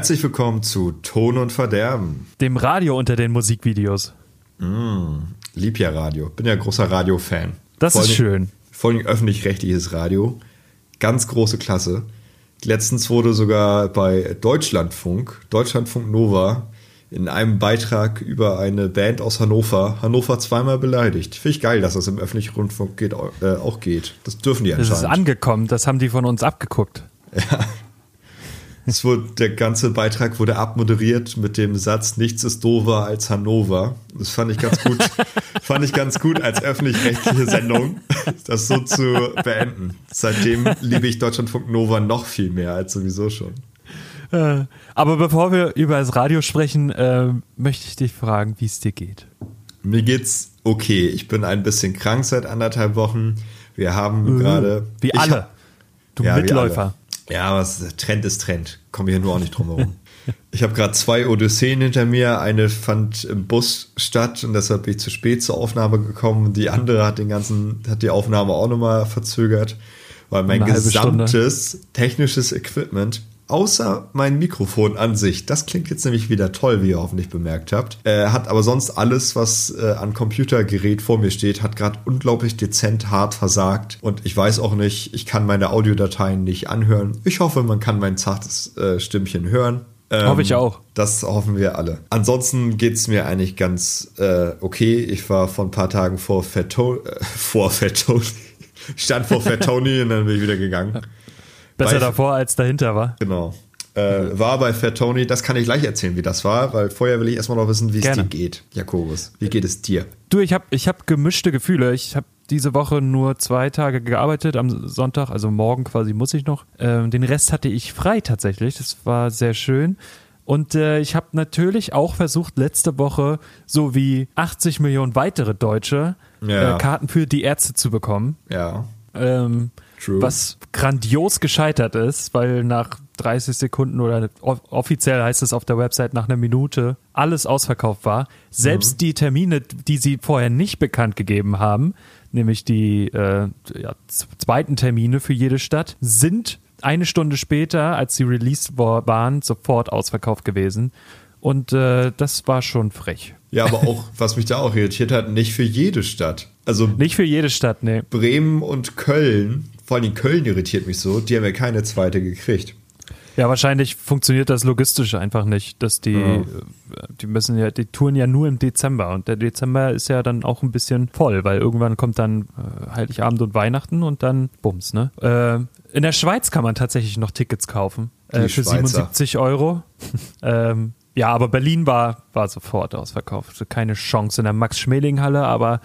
Herzlich willkommen zu Ton und Verderben. Dem Radio unter den Musikvideos. Mm, lieb ja Radio. Bin ja großer Radio-Fan. Das Vor ist schön. Vor allem öffentlich-rechtliches Radio. Ganz große Klasse. Letztens wurde sogar bei Deutschlandfunk, Deutschlandfunk Nova, in einem Beitrag über eine Band aus Hannover, Hannover zweimal beleidigt. Finde ich geil, dass das im öffentlichen Rundfunk geht, äh, auch geht. Das dürfen die Das ist anscheinend. angekommen, das haben die von uns abgeguckt. Es wurde, der ganze Beitrag wurde abmoderiert mit dem Satz, nichts ist doofer als Hannover. Das fand ich ganz gut, fand ich ganz gut als öffentlich-rechtliche Sendung, das so zu beenden. Seitdem liebe ich Deutschlandfunk Nova noch viel mehr als sowieso schon. Äh, Aber bevor wir über das Radio sprechen, äh, möchte ich dich fragen, wie es dir geht. Mir geht's okay. Ich bin ein bisschen krank seit anderthalb Wochen. Wir haben gerade. Wie alle. hab- Du Ja, Mitläufer. Ja, aber Trend ist Trend. Kommen wir hier nur auch nicht drum herum. ich habe gerade zwei Odysseen hinter mir. Eine fand im Bus statt und deshalb bin ich zu spät zur Aufnahme gekommen. Die andere hat den ganzen, hat die Aufnahme auch nochmal verzögert, weil mein Stunde. gesamtes technisches Equipment Außer mein Mikrofon an sich, das klingt jetzt nämlich wieder toll, wie ihr hoffentlich bemerkt habt, äh, hat aber sonst alles, was äh, an Computergerät vor mir steht, hat gerade unglaublich dezent hart versagt und ich weiß auch nicht, ich kann meine Audiodateien nicht anhören. Ich hoffe, man kann mein zartes äh, Stimmchen hören. Ähm, Hoffe ich auch. Das hoffen wir alle. Ansonsten geht's mir eigentlich ganz äh, okay. Ich war vor ein paar Tagen vor Fat Tony, äh, vor Fat Tony. Ich stand vor Fat Tony und dann bin ich wieder gegangen. Besser Bei- davor als dahinter war. Genau. Äh, war bei Fat Tony, das kann ich gleich erzählen, wie das war, weil vorher will ich erstmal noch wissen, wie es dir geht. Jakobus, wie geht es dir? Du, ich habe ich hab gemischte Gefühle. Ich habe diese Woche nur zwei Tage gearbeitet, am Sonntag, also morgen quasi muss ich noch. Ähm, den Rest hatte ich frei tatsächlich. Das war sehr schön. Und äh, ich habe natürlich auch versucht, letzte Woche, so wie 80 Millionen weitere Deutsche, Ja. äh, Karten für die Ärzte zu bekommen. Ja. Ähm, True. Was grandios gescheitert ist, weil nach 30 Sekunden oder off- offiziell heißt es auf der Website nach einer Minute alles ausverkauft war. Selbst die Termine, die sie vorher nicht bekannt gegeben haben, nämlich die äh, ja, zweiten Termine für jede Stadt, sind eine Stunde später, als sie released war, waren, sofort ausverkauft gewesen. Und äh, das war schon frech. Ja, aber auch, was mich da auch irritiert hat, nicht für jede Stadt. Also Nicht für jede Stadt, nee. Bremen und Köln, vor allem Köln irritiert mich so, die haben ja keine zweite gekriegt. Ja, wahrscheinlich funktioniert das logistisch einfach nicht, dass die, äh, die müssen ja, die touren ja nur im Dezember und der Dezember ist ja dann auch ein bisschen voll, weil irgendwann kommt dann äh, Heiligabend und Weihnachten und dann Bums, ne? Äh, in der Schweiz kann man tatsächlich noch Tickets kaufen äh, für Schweizer. 77 Euro. ähm, ja, aber Berlin war, war sofort ausverkauft. Keine Chance in der Max-Schmeling-Halle, aber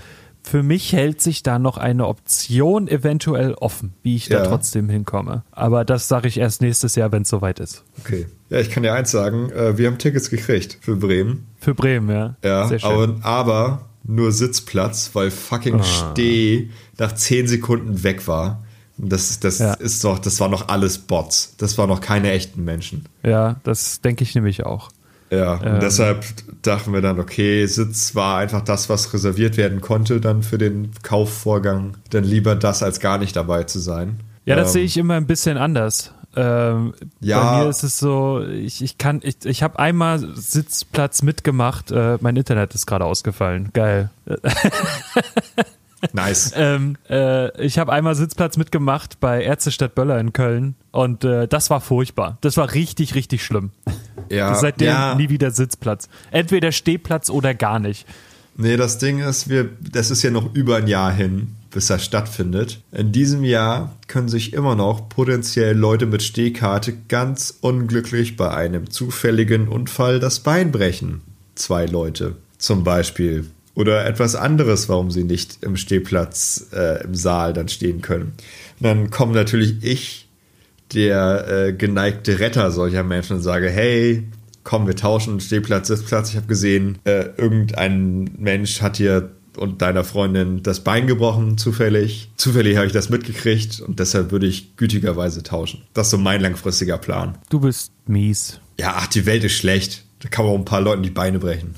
für mich hält sich da noch eine Option eventuell offen, wie ich da Ja. trotzdem hinkomme. Aber das sage ich erst nächstes Jahr, wenn es soweit ist. Okay. Ja, ich kann dir eins sagen, äh, wir haben Tickets gekriegt für Bremen. Für Bremen, ja. Ja, Sehr schön. aber, aber nur Sitzplatz, weil fucking Steh nach 10 Sekunden weg war. Das, das Ja. ist doch, das war noch alles Bots. Das waren noch keine echten Menschen. ja, das denke ich nämlich auch. Ja, und Ähm. deshalb dachten wir dann, okay, Sitz war einfach das, was reserviert werden konnte dann für den Kaufvorgang. Dann lieber das, als gar nicht dabei zu sein. Ja, das Ähm, sehe ich immer ein bisschen anders. Ähm, Ja. Bei mir ist es so, ich, ich kann, ich, ich habe einmal Sitzplatz mitgemacht, äh, mein Internet ist gerade ausgefallen. Geil. Nice. Ähm, äh, ich habe einmal Sitzplatz mitgemacht bei Ärztestadt Böller in Köln und äh, das war furchtbar. Das war richtig, richtig schlimm. Ja, Seitdem ja. nie wieder Sitzplatz. Entweder Stehplatz oder gar nicht. Nee, das Ding ist, wir, das ist ja noch über ein Jahr hin, bis das stattfindet. In diesem Jahr können sich immer noch potenziell Leute mit Stehkarte ganz unglücklich bei einem zufälligen Unfall das Bein brechen. Zwei Leute zum Beispiel. Oder etwas anderes, warum sie nicht im Stehplatz äh, im Saal dann stehen können. Und dann komme natürlich ich, der äh, geneigte Retter solcher Menschen und sage, hey, komm, wir tauschen Stehplatz, Sitzplatz. Ich habe gesehen, äh, irgendein Mensch hat hier und deiner Freundin das Bein gebrochen, zufällig. Zufällig habe ich das mitgekriegt und deshalb würde ich gütigerweise tauschen. Das ist so mein langfristiger Plan. Du bist mies. Ja, ach, die Welt ist schlecht. Da kann man auch ein paar Leuten die Beine brechen.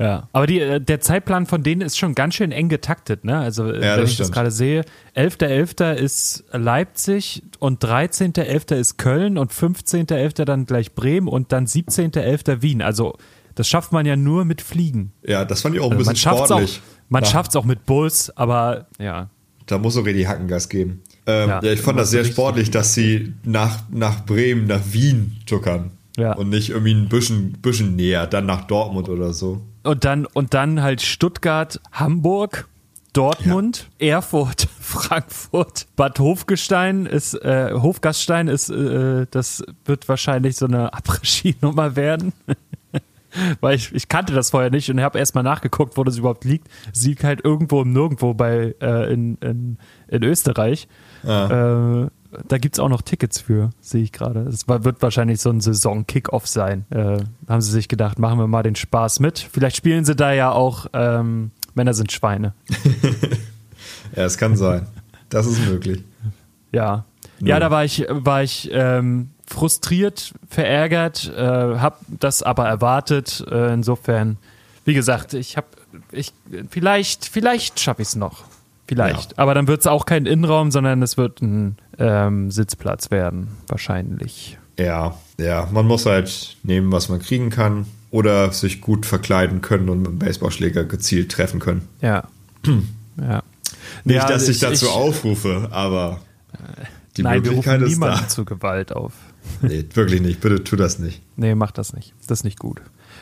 Ja, aber die, äh, der Zeitplan von denen ist schon ganz schön eng getaktet, ne? Also, Ja, wenn das ich das stimmt. gerade sehe, 11.11. ist Leipzig und 13.11. ist Köln und 15.11. dann gleich Bremen und dann 17.11. Wien. Also, das schafft man ja nur mit Fliegen. Ja, das fand ich auch ein Also man bisschen schafft es auch, sportlich. man Ja. schafft's auch mit Bus, aber ja. Da muss auch die Hackengas geben. Ähm, ja, Ja, ich fand das das sehr sportlich, dass sie nach, nach Bremen, nach Wien tuckern. Ja. Und nicht irgendwie ein bisschen, bisschen näher, dann nach Dortmund oder so. Und dann, und dann halt Stuttgart, Hamburg, Dortmund, Erfurt, Frankfurt, Bad Hofgestein ist, äh, Hofgastein ist, äh, das wird wahrscheinlich so eine Après-Ski-Nummer werden. Weil ich, ich kannte das vorher nicht und habe erstmal nachgeguckt, wo das überhaupt liegt. Es liegt halt irgendwo im Nirgendwo bei, äh, in, in, in Österreich. Äh, da gibt's auch noch Tickets für, sehe ich gerade. Es wird wahrscheinlich so ein Saison-Kick-Off sein. Äh, haben sie sich gedacht, machen wir mal den Spaß mit. Vielleicht spielen sie da ja auch ähm, Männer sind Schweine. Ja, es kann sein. Das ist möglich. Ja. Ja, da war ich, war ich ähm, frustriert, verärgert, äh, habe das aber erwartet. Äh, insofern, wie gesagt, ich habe, ich, vielleicht, vielleicht schaffe ich es noch. Vielleicht. Ja. Aber dann wird es auch kein Innenraum, sondern es wird ein ähm, Sitzplatz werden, wahrscheinlich. Ja, ja, man muss halt nehmen, was man kriegen kann. Oder sich gut verkleiden können und mit dem Baseballschläger gezielt treffen können. Ja. ja. Nicht, Ja, dass ich, ich- dazu ich- aufrufe, aber die Nein, wir Möglichkeit rufen ist niemanden da. zu Gewalt auf. Nee, wirklich nicht. Bitte tu das nicht. Nee, mach das nicht. Das ist nicht gut.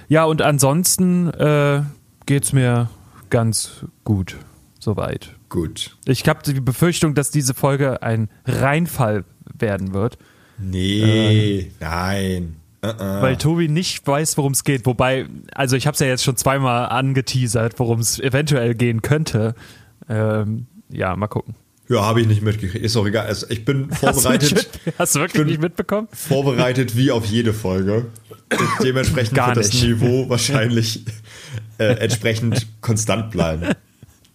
Ja, und ansonsten äh, geht's mir ganz gut. Soweit. Gut. Ich habe die Befürchtung, dass diese Folge ein Reinfall werden wird, Nee, nein. Uh-uh. weil Tobi nicht weiß, worum es geht. Wobei, also ich habe es ja jetzt schon zweimal angeteasert, worum es eventuell gehen könnte. Ähm, ja, mal gucken. Ja, habe ich nicht mitgekriegt. Ist auch egal. Also ich bin Hast du, vorbereitet, mit, hast du wirklich nicht mitbekommen? vorbereitet wie auf jede Folge. Dementsprechend Gar wird das nicht. Niveau wahrscheinlich äh, entsprechend konstant bleiben.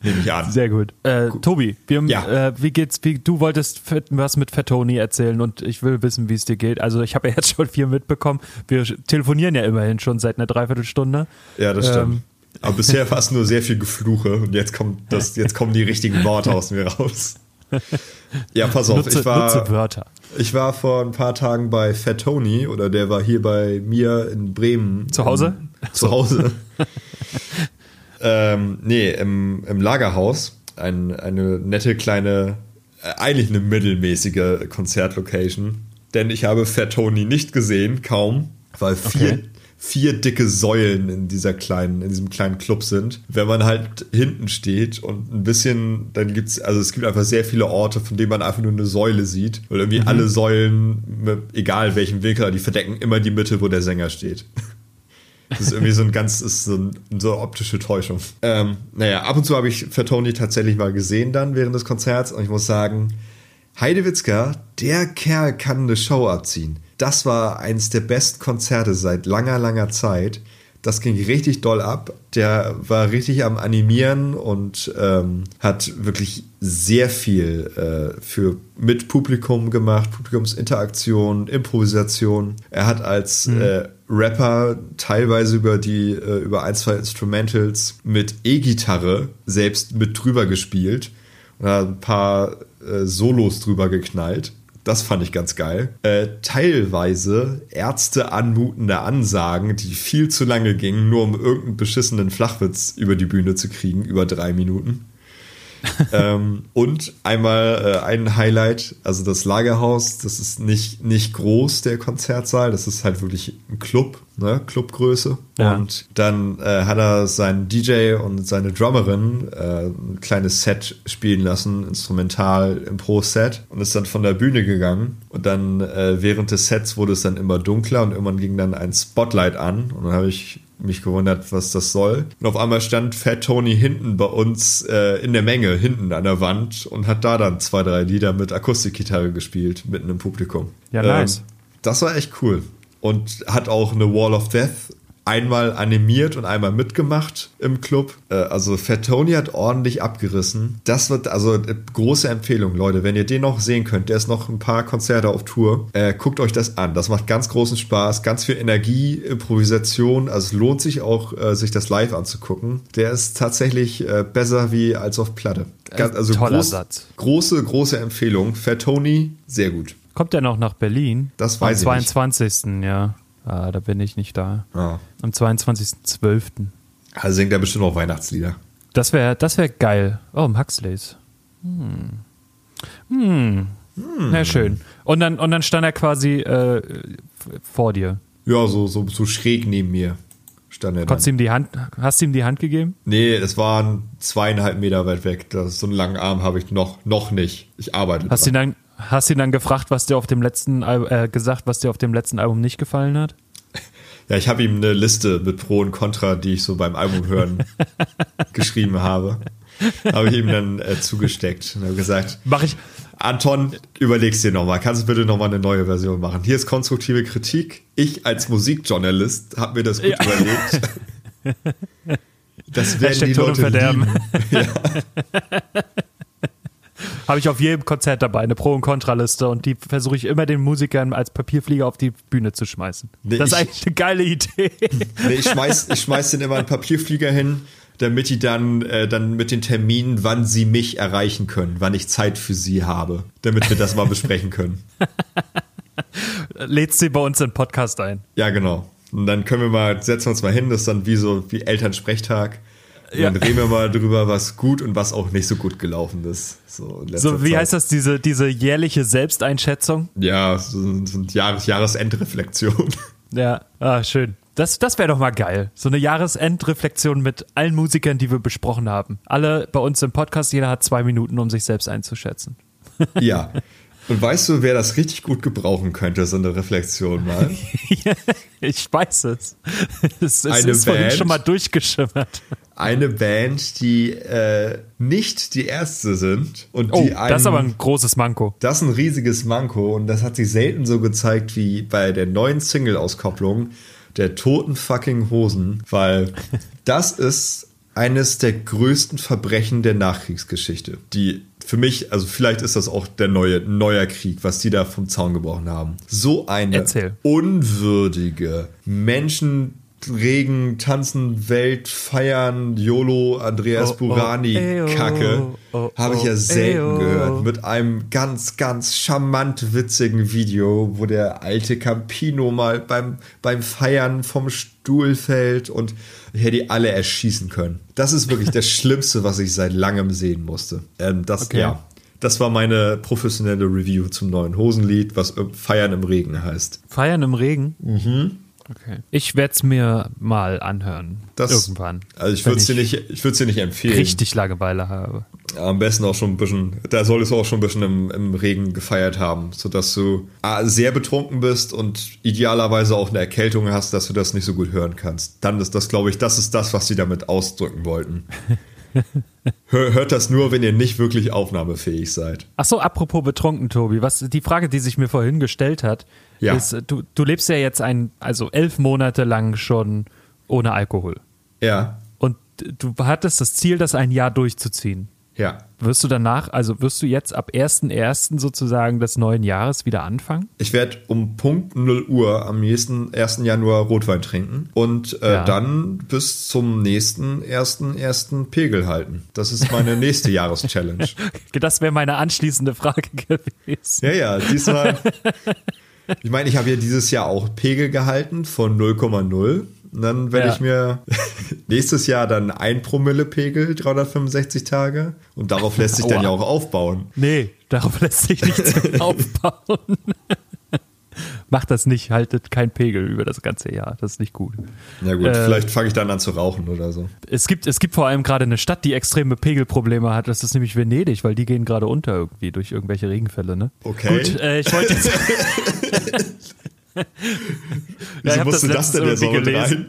Nehme ich an. Sehr gut. Äh, Tobi, wir, Ja. äh, wie geht's? Wie, du wolltest was mit Fettoni erzählen und ich will wissen, wie es dir geht. Also ich habe ja jetzt schon viel mitbekommen. Wir telefonieren ja immerhin schon seit einer Dreiviertelstunde. Ja, das stimmt. Ähm. Aber bisher war es nur sehr viel Gefluche und jetzt kommt das, jetzt kommen die richtigen Worte aus mir raus. Ja, pass auf, Nutze, ich war, nutze Wörter. ich war vor ein paar Tagen bei Fat Tony oder der war hier bei mir in Bremen. Zu Hause? Im, zu Hause. ähm, nee, im, im Lagerhaus. Ein, eine nette kleine, äh, eigentlich eine mittelmäßige Konzertlocation. Denn ich habe Fat Tony nicht gesehen, kaum, weil vier, Okay. vier dicke Säulen in dieser kleinen, in diesem kleinen Club sind. Wenn man halt hinten steht und ein bisschen, dann gibt's, also es gibt einfach sehr viele Orte, von denen man einfach nur eine Säule sieht. Weil irgendwie alle Säulen, egal welchen Winkel, die verdecken immer die Mitte, wo der Sänger steht. Das ist irgendwie so ein ganz, ist so, ein, so eine optische Täuschung. Ähm, naja, ab und zu habe ich für Tony tatsächlich mal gesehen dann während des Konzerts und ich muss sagen, Heidewitzka, der Kerl kann eine Show abziehen. Das war eins der besten Konzerte seit langer, langer Zeit. Das ging richtig doll ab. Der war richtig am Animieren und ähm, hat wirklich sehr viel äh, für mit Publikum gemacht, Publikumsinteraktion, Improvisation. Er hat als äh, Rapper teilweise über die äh, über ein zwei Instrumentals mit E-Gitarre selbst mit drüber gespielt und ein paar äh, Solos drüber geknallt. Das fand ich ganz geil. Äh, teilweise Ärzte anmutende Ansagen, die viel zu lange gingen, nur um irgendeinen beschissenen Flachwitz über die Bühne zu kriegen, über drei Minuten. ähm, und einmal äh, ein Highlight, also das Lagerhaus, das ist nicht, nicht groß, der Konzertsaal, das ist halt wirklich ein Club, ne, Clubgröße. Ja. Und dann äh, hat er seinen DJ und seine Drummerin äh, ein kleines Set spielen lassen, instrumental im Pro-Set und ist dann von der Bühne gegangen. Und dann äh, während des Sets wurde es dann immer dunkler und irgendwann ging dann ein Spotlight an und dann habe ich mich gewundert, was das soll. Und auf einmal stand Fat Tony hinten bei uns äh, in der Menge, hinten an der Wand und hat da dann zwei, drei Lieder mit Akustikgitarre gespielt, mitten im Publikum. Ja, nice. Ähm, das war echt cool. Und hat auch eine Wall of Death einmal animiert und einmal mitgemacht im Club. Äh, also Fat Tony hat ordentlich abgerissen. Das wird also äh, große Empfehlung, Leute. Wenn ihr den noch sehen könnt, der ist noch ein paar Konzerte auf Tour. Äh, guckt euch das an. Das macht ganz großen Spaß, ganz viel Energie, Improvisation. Also es lohnt sich auch, äh, sich das live anzugucken. Der ist tatsächlich äh, besser wie als auf Platte. Ganz, also Toller groß, Satz. große, große Empfehlung. Fat Tony, sehr gut. Kommt er noch nach Berlin? Das weiß ich Am nicht. 22. ja. Ah, da bin ich nicht da. Ja. Am 22.12. Also singt er bestimmt auch Weihnachtslieder. Das wäre das wär geil. Oh, im Huxleys. Hm. Hm. Na schön. Und dann, und dann stand er quasi äh, vor dir. Ja, so, so, so schräg neben mir stand er. Konntest ihm die Hand, hast du ihm die Hand gegeben? Nee, es waren zweieinhalb Meter weit weg. Das, so einen langen Arm habe ich noch, noch nicht. Ich arbeite Hast du ihn dann, hast du ihn dann gefragt, was dir auf dem letzten Al äh, gesagt, was dir auf dem letzten Album nicht gefallen hat? Ja, ich habe ihm eine Liste mit Pro und Contra, die ich so beim Album hören geschrieben habe. Habe ich ihm dann äh, zugesteckt und habe gesagt, Mach ich. Anton, überlegst dir nochmal. Kannst du bitte nochmal eine neue Version machen? Hier ist konstruktive Kritik. Ich als Musikjournalist habe mir das gut Ja. überlegt. Das werden Hashtag die Leute Verderben. lieben. Habe ich auf jedem Konzert dabei, eine Pro- und Kontraliste und die versuche ich immer den Musikern als Papierflieger auf die Bühne zu schmeißen. Nee, das ist ich- eigentlich eine geile Idee. Nee, ich schmeiß, ich schmeiß den immer einen Papierflieger hin, damit die dann, äh, dann mit den Terminen, wann sie mich erreichen können, wann ich Zeit für sie habe, damit wir das mal besprechen können. Lädst sie bei uns in den Podcast ein. Ja, genau. Und dann können wir mal, setzen wir uns mal hin, das ist dann wie so wie Elternsprechtag. Ja. dann reden wir mal drüber, was gut und was auch nicht so gut gelaufen ist. So, So, wie Zeit. heißt das, diese, diese jährliche Selbsteinschätzung? Ja, so, so eine Jahres Jahresendreflexion. Ja, ah, schön. Das, das wäre doch mal geil. So eine Jahresendreflexion mit allen Musikern, die wir besprochen haben. Alle bei uns im Podcast, jeder hat zwei Minuten, um sich selbst einzuschätzen. ja. Und weißt du, wer das richtig gut gebrauchen könnte, so eine Reflexion mal? ich weiß es. Es, es Eine ist vorhin Band? schon mal durchgeschimmert. Eine Band, die äh, nicht die erste sind und Oh, die einen, das ist aber ein großes Manko. das ist ein riesiges Manko und das hat sich selten so gezeigt wie bei der neuen Single-Auskopplung der toten fucking Hosen, weil das ist eines der größten Verbrechen der Nachkriegsgeschichte. Die für mich, also vielleicht ist das auch der neue neuer Krieg, was die da vom Zaun gebrochen haben. So eine Erzähl. unwürdige Menschen regen, tanzen, Welt, feiern, YOLO, Andreas Oh, oh, Burani, ey, oh, Kacke, oh, habe ich oh, ja selten ey, oh. gehört. Mit einem ganz, ganz charmant witzigen Video, wo der alte Campino mal beim, beim Feiern vom Stuhl fällt und ich hätte die alle erschießen können. Das ist wirklich das Schlimmste, was ich seit langem sehen musste. Ähm, das, Okay. ja. Das war meine professionelle Review zum neuen Hosenlied, was äh, Feiern im Regen heißt. Feiern im Regen? Mhm. Okay. Ich werde es mir mal anhören. Das, Irgendwann. Also ich würde es dir nicht, ich würde es dir nicht empfehlen. richtig Langeweile habe. Am besten auch schon ein bisschen, da solltest du auch schon ein bisschen im, im Regen gefeiert haben, sodass du A, sehr betrunken bist und idealerweise auch eine Erkältung hast, dass du das nicht so gut hören kannst. Dann ist das, glaube ich, das ist das, was sie damit ausdrücken wollten. Hör, hört das nur, wenn ihr nicht wirklich aufnahmefähig seid. Ach so, apropos betrunken, Tobi, was die Frage, die sich mir vorhin gestellt hat, Ja. ist, du, du lebst ja jetzt ein, also elf Monate lang schon ohne Alkohol. Ja, Und du hattest das Ziel, das ein Jahr durchzuziehen. Ja. Wirst du danach, also wirst du jetzt ab 1.1. sozusagen des neuen Jahres wieder anfangen? Ich werde um Punkt 0 Uhr am nächsten 1. Januar Rotwein trinken und äh, Ja. dann bis zum nächsten 1.1. Pegel halten. Das ist meine nächste Jahreschallenge. Das wäre meine anschließende Frage gewesen. Ja, ja, diesmal. Ich meine, ich habe ja dieses Jahr auch Pegel gehalten von 0,0. Und dann werde Ja. ich mir nächstes Jahr dann ein Promille Pegel, 365 Tage. Und darauf lässt sich dann ja auch aufbauen. Nee, darauf lässt sich nichts aufbauen. Macht das nicht, haltet kein Pegel über das ganze Jahr. Das ist nicht gut. Ja gut, Äh, vielleicht fange ich dann an zu rauchen oder so. Es gibt, es gibt vor allem gerade eine Stadt, die extreme Pegelprobleme hat. Das ist nämlich Venedig, weil die gehen gerade unter irgendwie durch irgendwelche Regenfälle. Ne? Okay. Gut, äh, ich wollte jetzt. Wieso ich hab musst du das letztens denn jetzt mit rein?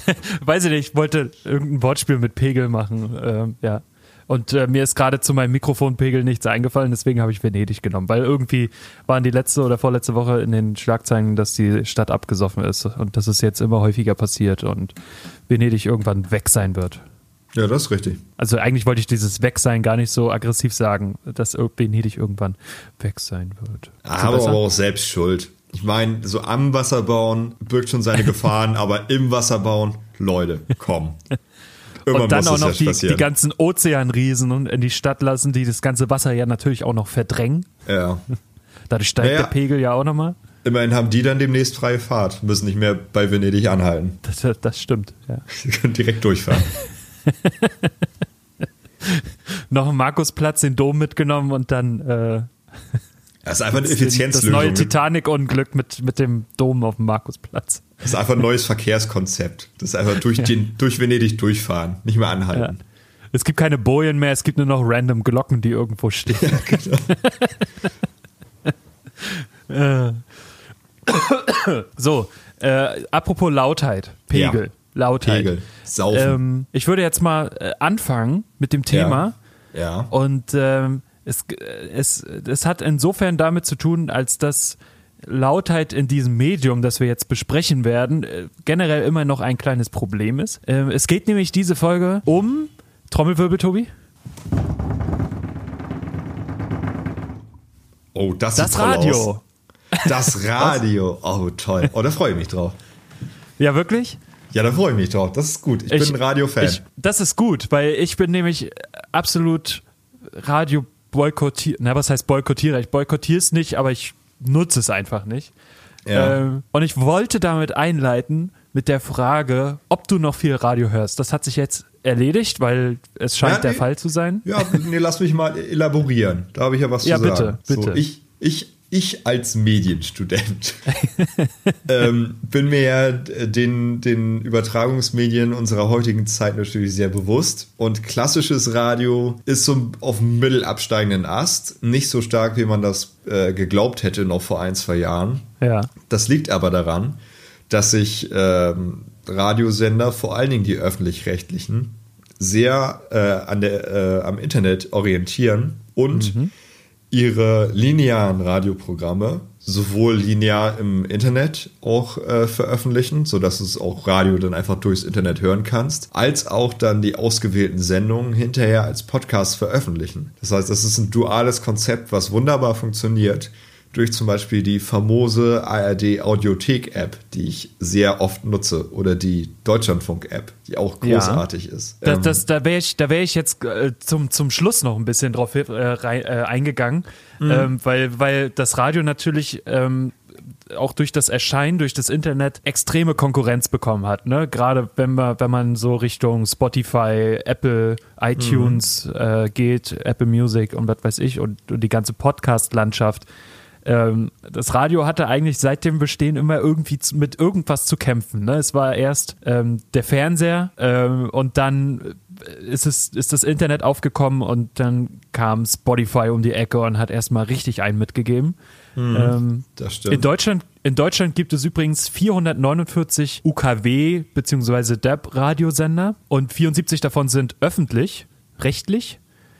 Weiß ich nicht, ich wollte irgendein Wortspiel mit Pegel machen. Ähm, ja. Und äh, mir ist gerade zu meinem Mikrofonpegel nichts eingefallen, deswegen habe ich Venedig genommen, weil irgendwie waren die letzte oder vorletzte Woche in den Schlagzeilen, dass die Stadt abgesoffen ist und dass es jetzt immer häufiger passiert und Venedig irgendwann weg sein wird. Ja, das ist richtig. Also eigentlich wollte ich dieses Wegsein gar nicht so aggressiv sagen, dass Venedig irgendwann weg sein wird. Aber auch selbst schuld. Ich meine, so am Wasser bauen birgt schon seine Gefahren, aber im Wasser bauen, Leute, komm. Irgendwann und dann auch noch die, die, ganzen Ozeanriesen in die Stadt lassen, die das ganze Wasser ja natürlich auch noch verdrängen. Ja. Dadurch steigt naja, der Pegel ja auch nochmal. Immerhin haben die dann demnächst freie Fahrt, müssen nicht mehr bei Venedig anhalten. Das, das stimmt, ja. Sie können direkt durchfahren. noch einen Markusplatz, den Dom mitgenommen und dann. Äh, das ist einfach eine Effizienzlösung. Das neue Titanic-Unglück mit, mit dem Dom auf dem Markusplatz. Das ist einfach ein neues Verkehrskonzept. Das ist einfach durch, den, durch Venedig durchfahren, nicht mehr anhalten. Ja. Es gibt keine Bojen mehr, es gibt nur noch random Glocken, die irgendwo stehen. Ja, genau. so, äh, apropos Lautheit, Pegel, ja. Lautheit. Pegel, Saufen. Ähm, ich würde jetzt mal äh, anfangen mit dem Thema. Ja. ja. Und ähm, es, es, es hat insofern damit zu tun, als dass Lautheit in diesem Medium, das wir jetzt besprechen werden, äh, generell immer noch ein kleines Problem ist. Ähm, es geht nämlich diese Folge um Trommelwirbel, Tobi. Oh, das, das Radio. Aus. Das Radio. Oh, toll. Oh, da freue ich mich drauf. Ja, wirklich? Ja, da freue ich mich drauf. Das ist gut. Ich, ich bin ein Radio-Fan. Das ist gut, weil ich bin nämlich absolut Radio boykottiert. Na, was heißt boykottiere? Ich boykottiere es nicht, aber ich nutze es einfach nicht. Ja. Ähm, und ich wollte damit einleiten mit der Frage, ob du noch viel Radio hörst. Das hat sich jetzt erledigt, weil es scheint ja, der Fall zu sein. Ja, nee, lass mich mal elaborieren. Da habe ich ja was ja, zu bitte, sagen. Bitte, bitte. So, ich, ich ich als Medienstudent ähm, bin mir ja den, den Übertragungsmedien unserer heutigen Zeit natürlich sehr bewusst. Und klassisches Radio ist so auf dem mittelabsteigenden Ast. Nicht so stark, wie man das äh, geglaubt hätte noch vor ein, zwei Jahren. Ja. Das liegt aber daran, dass sich ähm, Radiosender, vor allen Dingen die öffentlich-rechtlichen, sehr äh, an der, äh, am Internet orientieren und mhm ihre linearen Radioprogramme sowohl linear im Internet auch äh, veröffentlichen, sodass du es auch Radio dann einfach durchs Internet hören kannst, als auch dann die ausgewählten Sendungen hinterher als Podcast veröffentlichen. Das heißt, das ist ein duales Konzept, was wunderbar funktioniert durch zum Beispiel die famose ARD Audiothek App, die ich sehr oft nutze, oder die Deutschlandfunk App, die auch großartig ja. ist. Das, das, da wäre ich, wär ich jetzt äh, zum, zum Schluss noch ein bisschen drauf äh, rein, äh, eingegangen, mhm. ähm, weil, weil das Radio natürlich ähm, auch durch das Erscheinen, durch das Internet extreme Konkurrenz bekommen hat. Ne? Gerade wenn man, wenn man so Richtung Spotify, Apple, iTunes mhm. äh, geht, Apple Music und was weiß ich und, und die ganze Podcast-Landschaft ähm, das Radio hatte eigentlich seit dem Bestehen immer irgendwie zu, mit irgendwas zu kämpfen. Ne? Es war erst ähm, der Fernseher ähm, und dann ist, es, ist das Internet aufgekommen und dann kam Spotify um die Ecke und hat erstmal richtig einen mitgegeben. Mhm, ähm, das stimmt. In Deutschland, in Deutschland gibt es übrigens 449 UKW bzw. DAB-Radiosender und 74 davon sind öffentlich, rechtlich.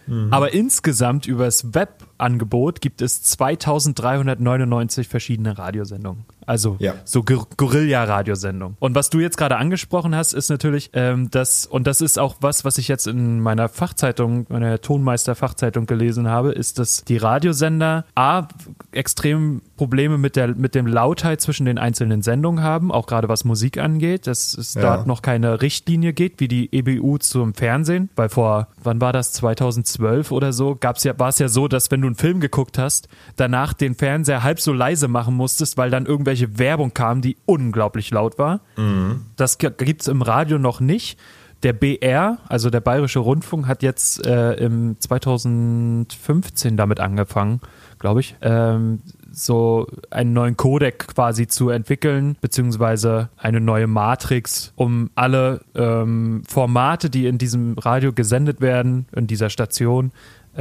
Mhm. Aber insgesamt übers Webangebot gibt es 2399 verschiedene Radiosendungen. Also ja. so Guerilla-Radiosendung. Und was du jetzt gerade angesprochen hast, ist natürlich, ähm, das, und das ist auch was, was ich jetzt in meiner Fachzeitung, meiner Tonmeister-Fachzeitung gelesen habe, ist, dass die Radiosender A, extrem Probleme mit der mit dem Lautheit zwischen den einzelnen Sendungen haben, auch gerade was Musik angeht, dass es ja. dort noch keine Richtlinie geht, wie die EBU zum Fernsehen, weil vor, wann war das, 2012 oder so, gab's ja, war es ja so, dass wenn du einen Film geguckt hast, danach den Fernseher halb so leise machen musstest, weil dann irgendwelche irgendwelche Werbung kam, die unglaublich laut war. Mhm. Das gibt es im Radio noch nicht. Der BR, also der Bayerische Rundfunk, hat jetzt äh, im 2015 damit angefangen, glaube ich, ähm, so einen neuen Codec quasi zu entwickeln, beziehungsweise eine neue Matrix, um alle ähm, Formate, die in diesem Radio gesendet werden, in dieser Station,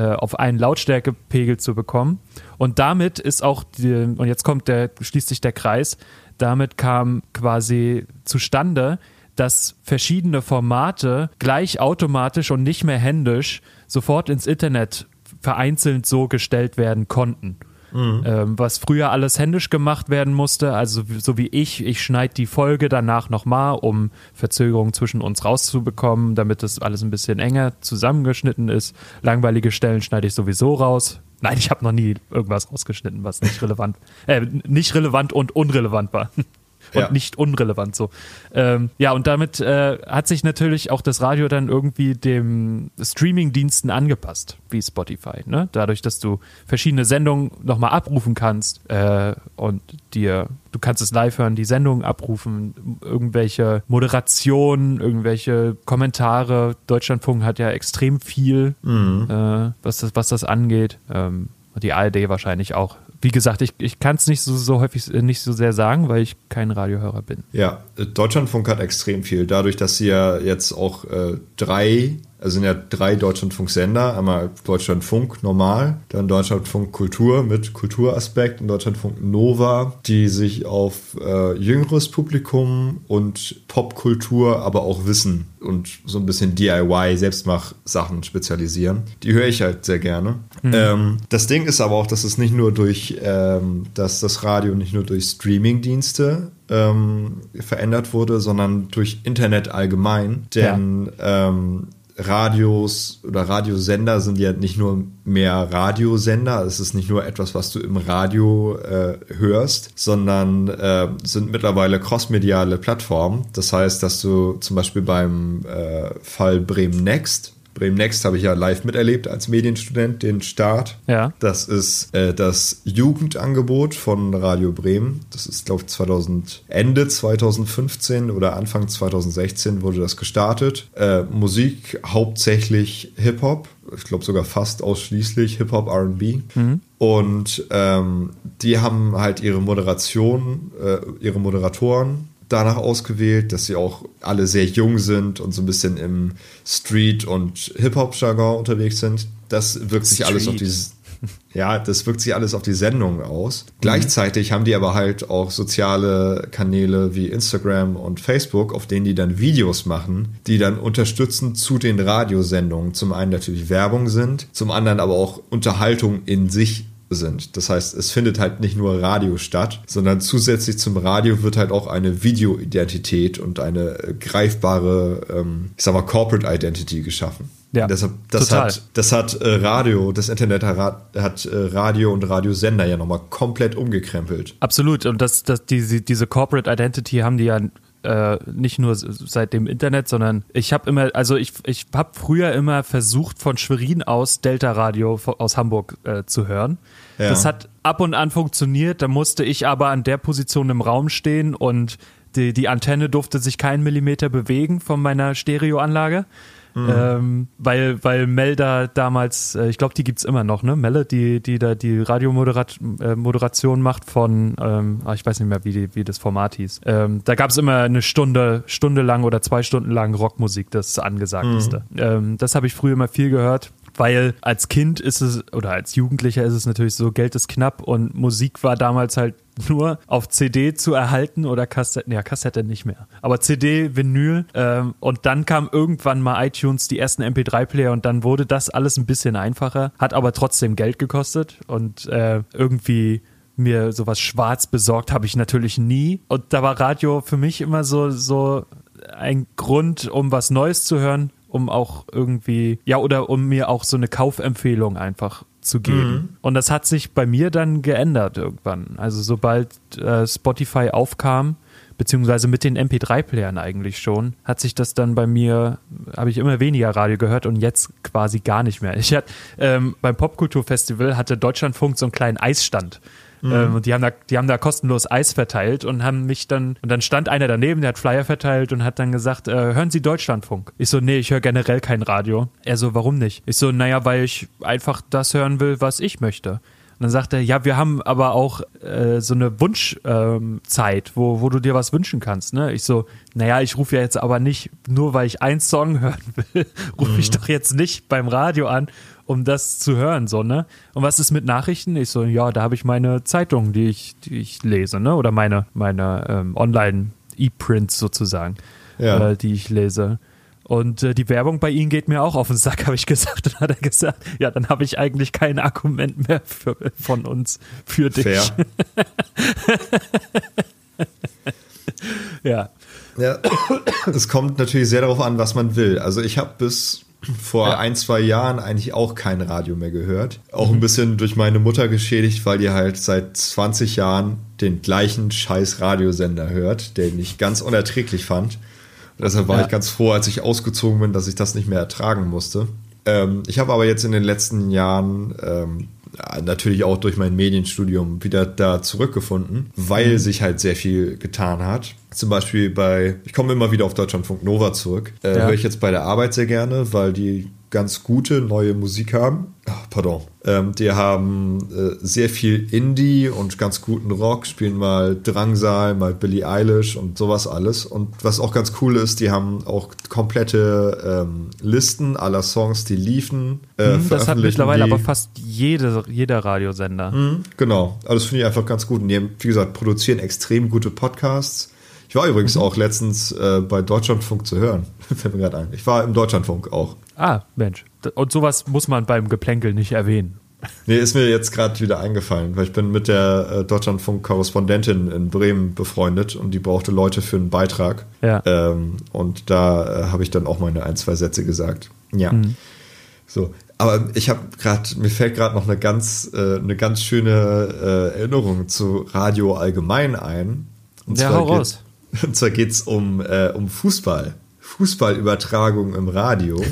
auf einen Lautstärkepegel zu bekommen. Und damit ist auch, die, und jetzt kommt der, schließt sich der Kreis, damit kam quasi zustande, dass verschiedene Formate gleich automatisch und nicht mehr händisch sofort ins Internet vereinzelt so gestellt werden konnten. Mhm. Ähm, was früher alles händisch gemacht werden musste, also so wie ich, ich schneide die Folge danach nochmal, um Verzögerungen zwischen uns rauszubekommen, damit das alles ein bisschen enger zusammengeschnitten ist. Langweilige Stellen schneide ich sowieso raus. Nein, ich habe noch nie irgendwas rausgeschnitten, was nicht relevant, äh, nicht relevant und unrelevant war und ja. nicht unrelevant so. Ähm, ja, und damit äh, hat sich natürlich auch das Radio dann irgendwie dem Streaming-Diensten angepasst, wie Spotify. Ne? Dadurch, dass du verschiedene Sendungen nochmal abrufen kannst äh, und dir, du kannst es live hören, die Sendungen abrufen, irgendwelche Moderationen, irgendwelche Kommentare. Deutschlandfunk hat ja extrem viel, mhm. äh, was, das, was das angeht. Ähm, die ARD wahrscheinlich auch wie gesagt, ich, ich kann es nicht so, so häufig, äh, nicht so sehr sagen, weil ich kein Radiohörer bin. Ja, Deutschlandfunk hat extrem viel. Dadurch, dass sie ja jetzt auch äh, drei es sind ja drei Deutschlandfunksender. Einmal Deutschlandfunk normal, dann Deutschlandfunk Kultur mit Kulturaspekt und Deutschlandfunk Nova, die sich auf äh, jüngeres Publikum und Popkultur, aber auch Wissen und so ein bisschen DIY, Selbstmach-Sachen spezialisieren. Die höre ich halt sehr gerne. Mhm. Ähm, das Ding ist aber auch, dass es nicht nur durch, ähm, dass das Radio nicht nur durch Streaming-Dienste ähm, verändert wurde, sondern durch Internet allgemein. Denn ja. ähm, Radios oder Radiosender sind ja nicht nur mehr Radiosender, es ist nicht nur etwas, was du im Radio äh, hörst, sondern äh, sind mittlerweile crossmediale Plattformen. Das heißt, dass du zum Beispiel beim äh, Fall Bremen Next Bremen Next habe ich ja live miterlebt als Medienstudent, den Start. Ja. Das ist äh, das Jugendangebot von Radio Bremen. Das ist, glaube ich, 2000, Ende 2015 oder Anfang 2016 wurde das gestartet. Äh, Musik hauptsächlich Hip-Hop. Ich glaube sogar fast ausschließlich Hip-Hop, RB. Mhm. Und ähm, die haben halt ihre Moderation, äh, ihre Moderatoren danach ausgewählt, dass sie auch alle sehr jung sind und so ein bisschen im Street- und Hip-Hop-Jargon unterwegs sind. Das wirkt sich alles auf die, ja, das wirkt sich alles auf die Sendung aus. Mhm. Gleichzeitig haben die aber halt auch soziale Kanäle wie Instagram und Facebook, auf denen die dann Videos machen, die dann unterstützend zu den Radiosendungen zum einen natürlich Werbung sind, zum anderen aber auch Unterhaltung in sich sind. Das heißt, es findet halt nicht nur Radio statt, sondern zusätzlich zum Radio wird halt auch eine Videoidentität und eine äh, greifbare, ähm, ich sag mal, Corporate Identity geschaffen. Ja, deshalb, das total. hat, das hat äh, Radio, das Internet hat, äh, Radio und Radiosender ja nochmal komplett umgekrempelt. Absolut. Und das, das, diese, diese Corporate Identity haben die ja äh, nicht nur seit dem Internet, sondern ich habe immer, also ich, ich habe früher immer versucht, von Schwerin aus Delta Radio aus Hamburg äh, zu hören. Ja. Das hat ab und an funktioniert, da musste ich aber an der Position im Raum stehen und die, die Antenne durfte sich keinen Millimeter bewegen von meiner Stereoanlage. Mhm. Ähm, weil, weil Melda damals, äh, ich glaube, die gibt es immer noch, ne? Melle, die, die da die Radiomoderation äh, macht von, ähm, ah, ich weiß nicht mehr, wie, die, wie das Format hieß. Ähm, da gab es immer eine Stunde, Stunde lang oder zwei Stunden lang Rockmusik, das angesagteste. Mhm. Ähm, das habe ich früher immer viel gehört weil als Kind ist es oder als Jugendlicher ist es natürlich so, Geld ist knapp und Musik war damals halt nur auf CD zu erhalten oder Kassette, ja, Kassette nicht mehr, aber CD, Vinyl ähm, und dann kam irgendwann mal iTunes, die ersten MP3-Player und dann wurde das alles ein bisschen einfacher, hat aber trotzdem Geld gekostet und äh, irgendwie mir sowas schwarz besorgt habe ich natürlich nie und da war Radio für mich immer so so ein Grund, um was Neues zu hören um auch irgendwie, ja, oder um mir auch so eine Kaufempfehlung einfach zu geben. Mhm. Und das hat sich bei mir dann geändert irgendwann. Also sobald äh, Spotify aufkam, beziehungsweise mit den MP3-Playern eigentlich schon, hat sich das dann bei mir, habe ich immer weniger Radio gehört und jetzt quasi gar nicht mehr. Ich hatte ähm, beim Popkulturfestival hatte Deutschlandfunk so einen kleinen Eisstand. Mhm. Ähm, und die haben, da, die haben da kostenlos Eis verteilt und haben mich dann, und dann stand einer daneben, der hat Flyer verteilt und hat dann gesagt, äh, hören Sie Deutschlandfunk? Ich so, nee, ich höre generell kein Radio. Er so, warum nicht? Ich so, naja, weil ich einfach das hören will, was ich möchte. Und dann sagt er, ja, wir haben aber auch äh, so eine Wunschzeit, ähm, wo, wo du dir was wünschen kannst. Ne? Ich so, naja, ich rufe ja jetzt aber nicht, nur weil ich einen Song hören will, rufe mhm. ich doch jetzt nicht beim Radio an um das zu hören, so, ne? Und was ist mit Nachrichten? Ich so, ja, da habe ich meine Zeitung, die ich, die ich lese, ne? Oder meine, meine ähm, Online-E-Prints sozusagen. Ja. äh, die ich lese. Und äh, die Werbung bei ihnen geht mir auch auf den Sack, habe ich gesagt. Und hat er gesagt, ja, dann habe ich eigentlich kein Argument mehr für, von uns für dich. Fair. Ja. Ja, es kommt natürlich sehr darauf an, was man will. Also ich habe bis vor ein, zwei Jahren eigentlich auch kein Radio mehr gehört. Auch ein bisschen durch meine Mutter geschädigt, weil die halt seit 20 Jahren den gleichen scheiß Radiosender hört, den ich ganz unerträglich fand. Deshalb war Ja. ich ganz froh, als ich ausgezogen bin, dass ich das nicht mehr ertragen musste. Ähm, ich habe aber jetzt in den letzten Jahren ähm, natürlich auch durch mein Medienstudium wieder da zurückgefunden, weil sich halt sehr viel getan hat. Zum Beispiel bei, ich komme immer wieder auf Deutschlandfunk Nova zurück, äh, Ja. höre ich jetzt bei der Arbeit sehr gerne, weil die ganz gute neue Musik haben. Ah, pardon. Ähm, die haben äh, sehr viel Indie und ganz guten Rock, spielen mal Drangsal, mal Billie Eilish und sowas alles. Und was auch ganz cool ist, die haben auch komplette ähm, Listen aller Songs, die liefen. Äh, Hm, das hat mittlerweile die. aber fast jede, jeder Radiosender. Mhm, Genau, also das finde ich einfach ganz gut. Und die, haben, wie gesagt, produzieren extrem gute Podcasts. Ich war übrigens Mhm. auch letztens äh, bei Deutschlandfunk zu hören. Fällt mir gerade ein. Ich war im Deutschlandfunk auch. Ah, Mensch. Und sowas muss man beim Geplänkel nicht erwähnen. Nee, ist mir jetzt gerade wieder eingefallen, weil ich bin mit der äh, Deutschlandfunk-Korrespondentin in Bremen befreundet und die brauchte Leute für einen Beitrag. Ja. Ähm, und da äh, habe ich dann auch meine ein, zwei Sätze gesagt. Ja. Mhm. So. Aber ich habe gerade, mir fällt gerade noch eine ganz, äh, eine ganz schöne äh, Erinnerung zu Radio allgemein ein. Und Ja, zwar hau raus. Und zwar geht es um, äh, um Fußball. Fußballübertragung im Radio.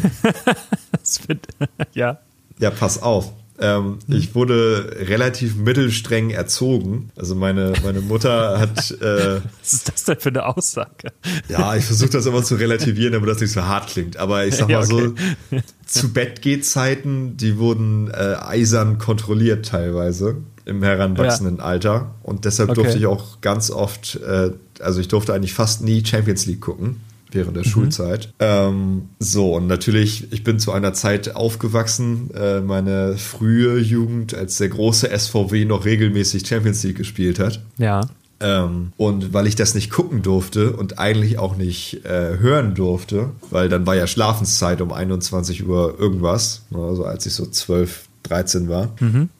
Find, ja. Ja, pass auf. Ähm, Ich wurde relativ mittelstreng erzogen. Also meine, meine Mutter hat, äh, Was ist das denn für eine Aussage? ja, ich versuche das immer zu relativieren, damit das nicht so hart klingt. Aber ich sag mal Ja, so, okay. zu Bett geht Zeiten, die wurden äh, eisern kontrolliert teilweise im heranwachsenden Alter. Und deshalb Okay. durfte ich auch ganz oft, äh, also ich durfte eigentlich fast nie Champions League gucken während der Mhm. Schulzeit. Ähm, so, und natürlich, ich bin zu einer Zeit aufgewachsen, äh, meine frühe Jugend, als der große SVW noch regelmäßig Champions League gespielt hat. Ja. Ähm, und weil ich das nicht gucken durfte und eigentlich auch nicht äh, hören durfte, weil dann war ja Schlafenszeit um 21 Uhr irgendwas, also als ich so 12, 13 war,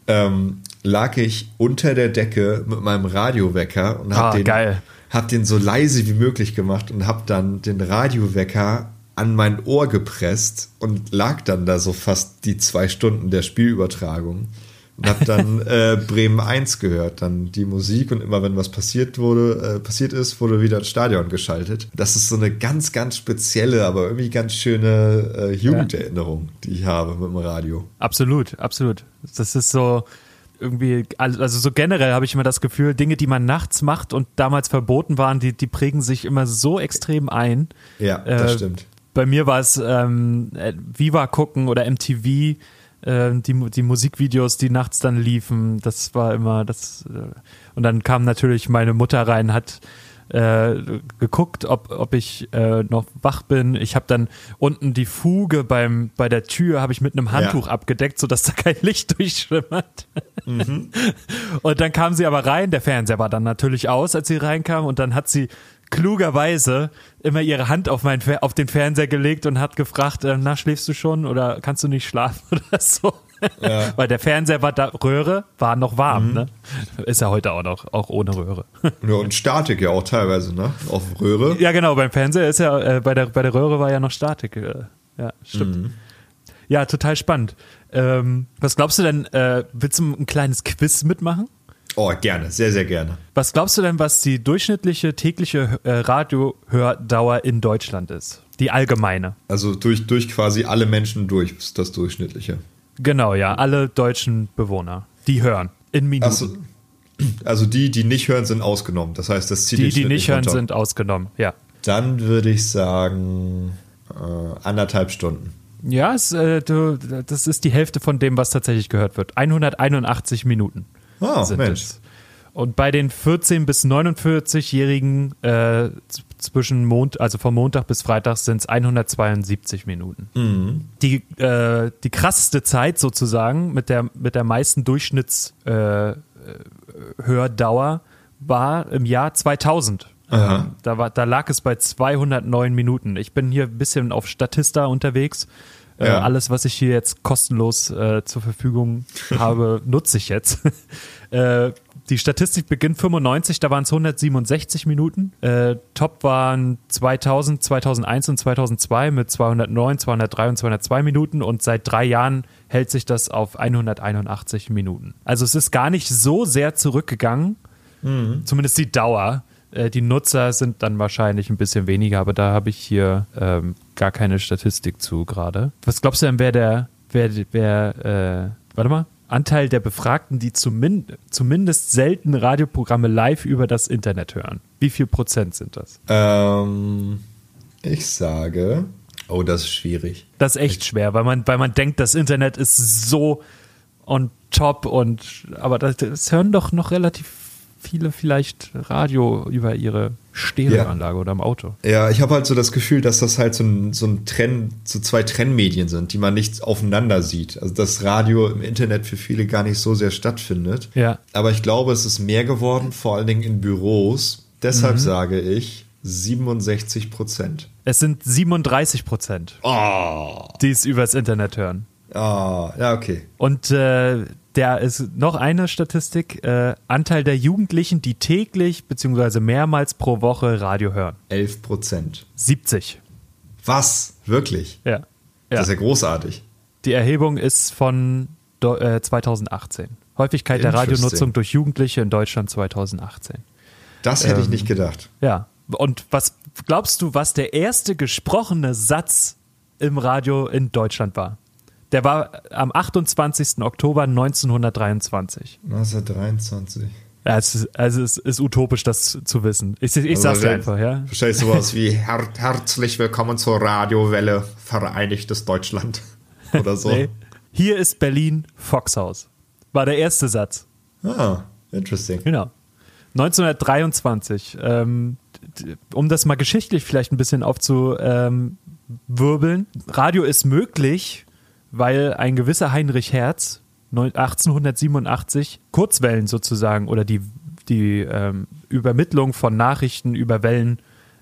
ähm, lag ich unter der Decke mit meinem Radiowecker und Ah, hab den, geil. Hab den so leise wie möglich gemacht und hab dann den Radiowecker an mein Ohr gepresst und lag dann da so fast die zwei Stunden der Spielübertragung und habe dann äh, Bremen 1 gehört, dann die Musik und immer wenn was passiert wurde, äh, passiert ist, wurde wieder ins Stadion geschaltet. Das ist so eine ganz, ganz spezielle, aber irgendwie ganz schöne äh, Jugenderinnerung, die ich habe mit dem Radio. Absolut, absolut. Das ist so irgendwie, also so generell habe ich immer das Gefühl, Dinge, die man nachts macht und damals verboten waren, die, die prägen sich immer so extrem ein. Ja, das Äh, stimmt. Bei mir war es ähm, äh, Viva gucken oder MTV, äh, die, die Musikvideos, die nachts dann liefen, das war immer das. Äh, und dann kam natürlich meine Mutter rein, hat äh, geguckt, ob, ob ich äh, noch wach bin. Ich habe dann unten die Fuge beim, bei der Tür habe ich mit einem Handtuch Ja. abgedeckt, sodass da kein Licht durchschimmert. Und dann kam sie aber rein, der Fernseher war dann natürlich aus, als sie reinkam und dann hat sie klugerweise immer ihre Hand auf, mein, auf den Fernseher gelegt und hat gefragt, äh, na, schläfst du schon oder kannst du nicht schlafen oder so. Ja. Weil der Fernseher war da, Röhre war noch warm, ne? Ist ja heute auch noch, auch ohne Röhre. Ja, und Statik ja auch teilweise, ne? Auf Röhre. Ja, genau, beim Fernseher ist ja, äh, bei, der, bei der Röhre war ja noch Statik. Äh, ja, stimmt. Ja, total spannend. Ähm, was glaubst du denn, äh, willst du ein kleines Quiz mitmachen? Oh, gerne, sehr, sehr gerne. Was glaubst du denn, was die durchschnittliche tägliche äh, Radiohördauer in Deutschland ist? Die allgemeine. Also durch, durch quasi alle Menschen durch ist das Durchschnittliche. Genau, ja, alle deutschen Bewohner, die hören in Minuten. Achso. Also die, die nicht hören, sind ausgenommen. Das heißt, das zieht die, die nicht hören, runter. sind ausgenommen. Ja. Dann würde ich sagen äh, anderthalb Stunden. Ja, es, äh, du, das ist die Hälfte von dem, was tatsächlich gehört wird. 181 Minuten. Sind Mensch. es. Und bei den 14 bis 49-Jährigen äh, zwischen Mond, also von Montag bis Freitag sind es 172 Minuten. Die, äh, die krasseste Zeit sozusagen mit der, mit der meisten Durchschnittshördauer äh, Hördauer war im Jahr 2000. Ähm, da, war, da lag es bei 209 Minuten. Ich bin hier ein bisschen auf Statista unterwegs. Äh, Ja. alles, was ich hier jetzt kostenlos äh, zur Verfügung habe, nutze ich jetzt. äh, die Statistik beginnt 95, da waren es 167 Minuten. Äh, Top waren 2000, 2001 und 2002 mit 209, 203 und 202 Minuten und seit drei Jahren hält sich das auf 181 Minuten. Also es ist gar nicht so sehr zurückgegangen, zumindest die Dauer. Äh, Die Nutzer sind dann wahrscheinlich ein bisschen weniger, aber da habe ich hier ähm, gar keine Statistik zu gerade. Was glaubst du denn, wer der, wer, wer, äh, warte mal, Anteil der Befragten, die zumin zumindest selten Radioprogramme live über das Internet hören? Wie viel Prozent sind das? Ähm, ich sage. Oh, das ist schwierig. Das ist echt schwer, weil man, weil man denkt, das Internet ist so on top und aber das, das hören doch noch relativ viele vielleicht Radio über ihre Stereoanlage oder im Auto. Ja, ich habe halt so das Gefühl, dass das halt so ein, so ein Trend, so zwei Trennmedien sind, die man nicht aufeinander sieht. Also dass Radio im Internet für viele gar nicht so sehr stattfindet. Ja. Aber ich glaube, es ist mehr geworden, vor allen Dingen in Büros. Deshalb sage ich 67 Prozent. Es sind 37 Prozent, Oh, die es übers Internet hören. oh, ja, okay. Und äh, der ist noch eine Statistik, äh, Anteil der Jugendlichen, die täglich bzw. mehrmals pro Woche Radio hören. 11 Prozent. 70. Was? Wirklich? Ja. Das ja. ist ja großartig. Die Erhebung ist von äh, 2018. Häufigkeit der. Radionutzung durch Jugendliche in Deutschland 2018. Das hätte ich Ähm, nicht gedacht. Ja. Und was glaubst du, was der erste gesprochene Satz im Radio in Deutschland war? Der war am 28. Oktober 1923. 1923. Ja, es ist, also es ist utopisch, das zu wissen. Ich, ich sag's dir einfach, ja. Wahrscheinlich sowas wie Her herzlich willkommen zur Radiowelle Vereinigtes Deutschland oder so. Nee. Hier ist Berlin Foxhaus. War der erste Satz. Ah, interesting. Genau. 1923. Ähm, um das mal geschichtlich vielleicht ein bisschen aufzuwirbeln. Radio ist möglich, weil ein gewisser Heinrich Herz neun- 1887 Kurzwellen sozusagen oder die, die ähm, Übermittlung von Nachrichten über Wellen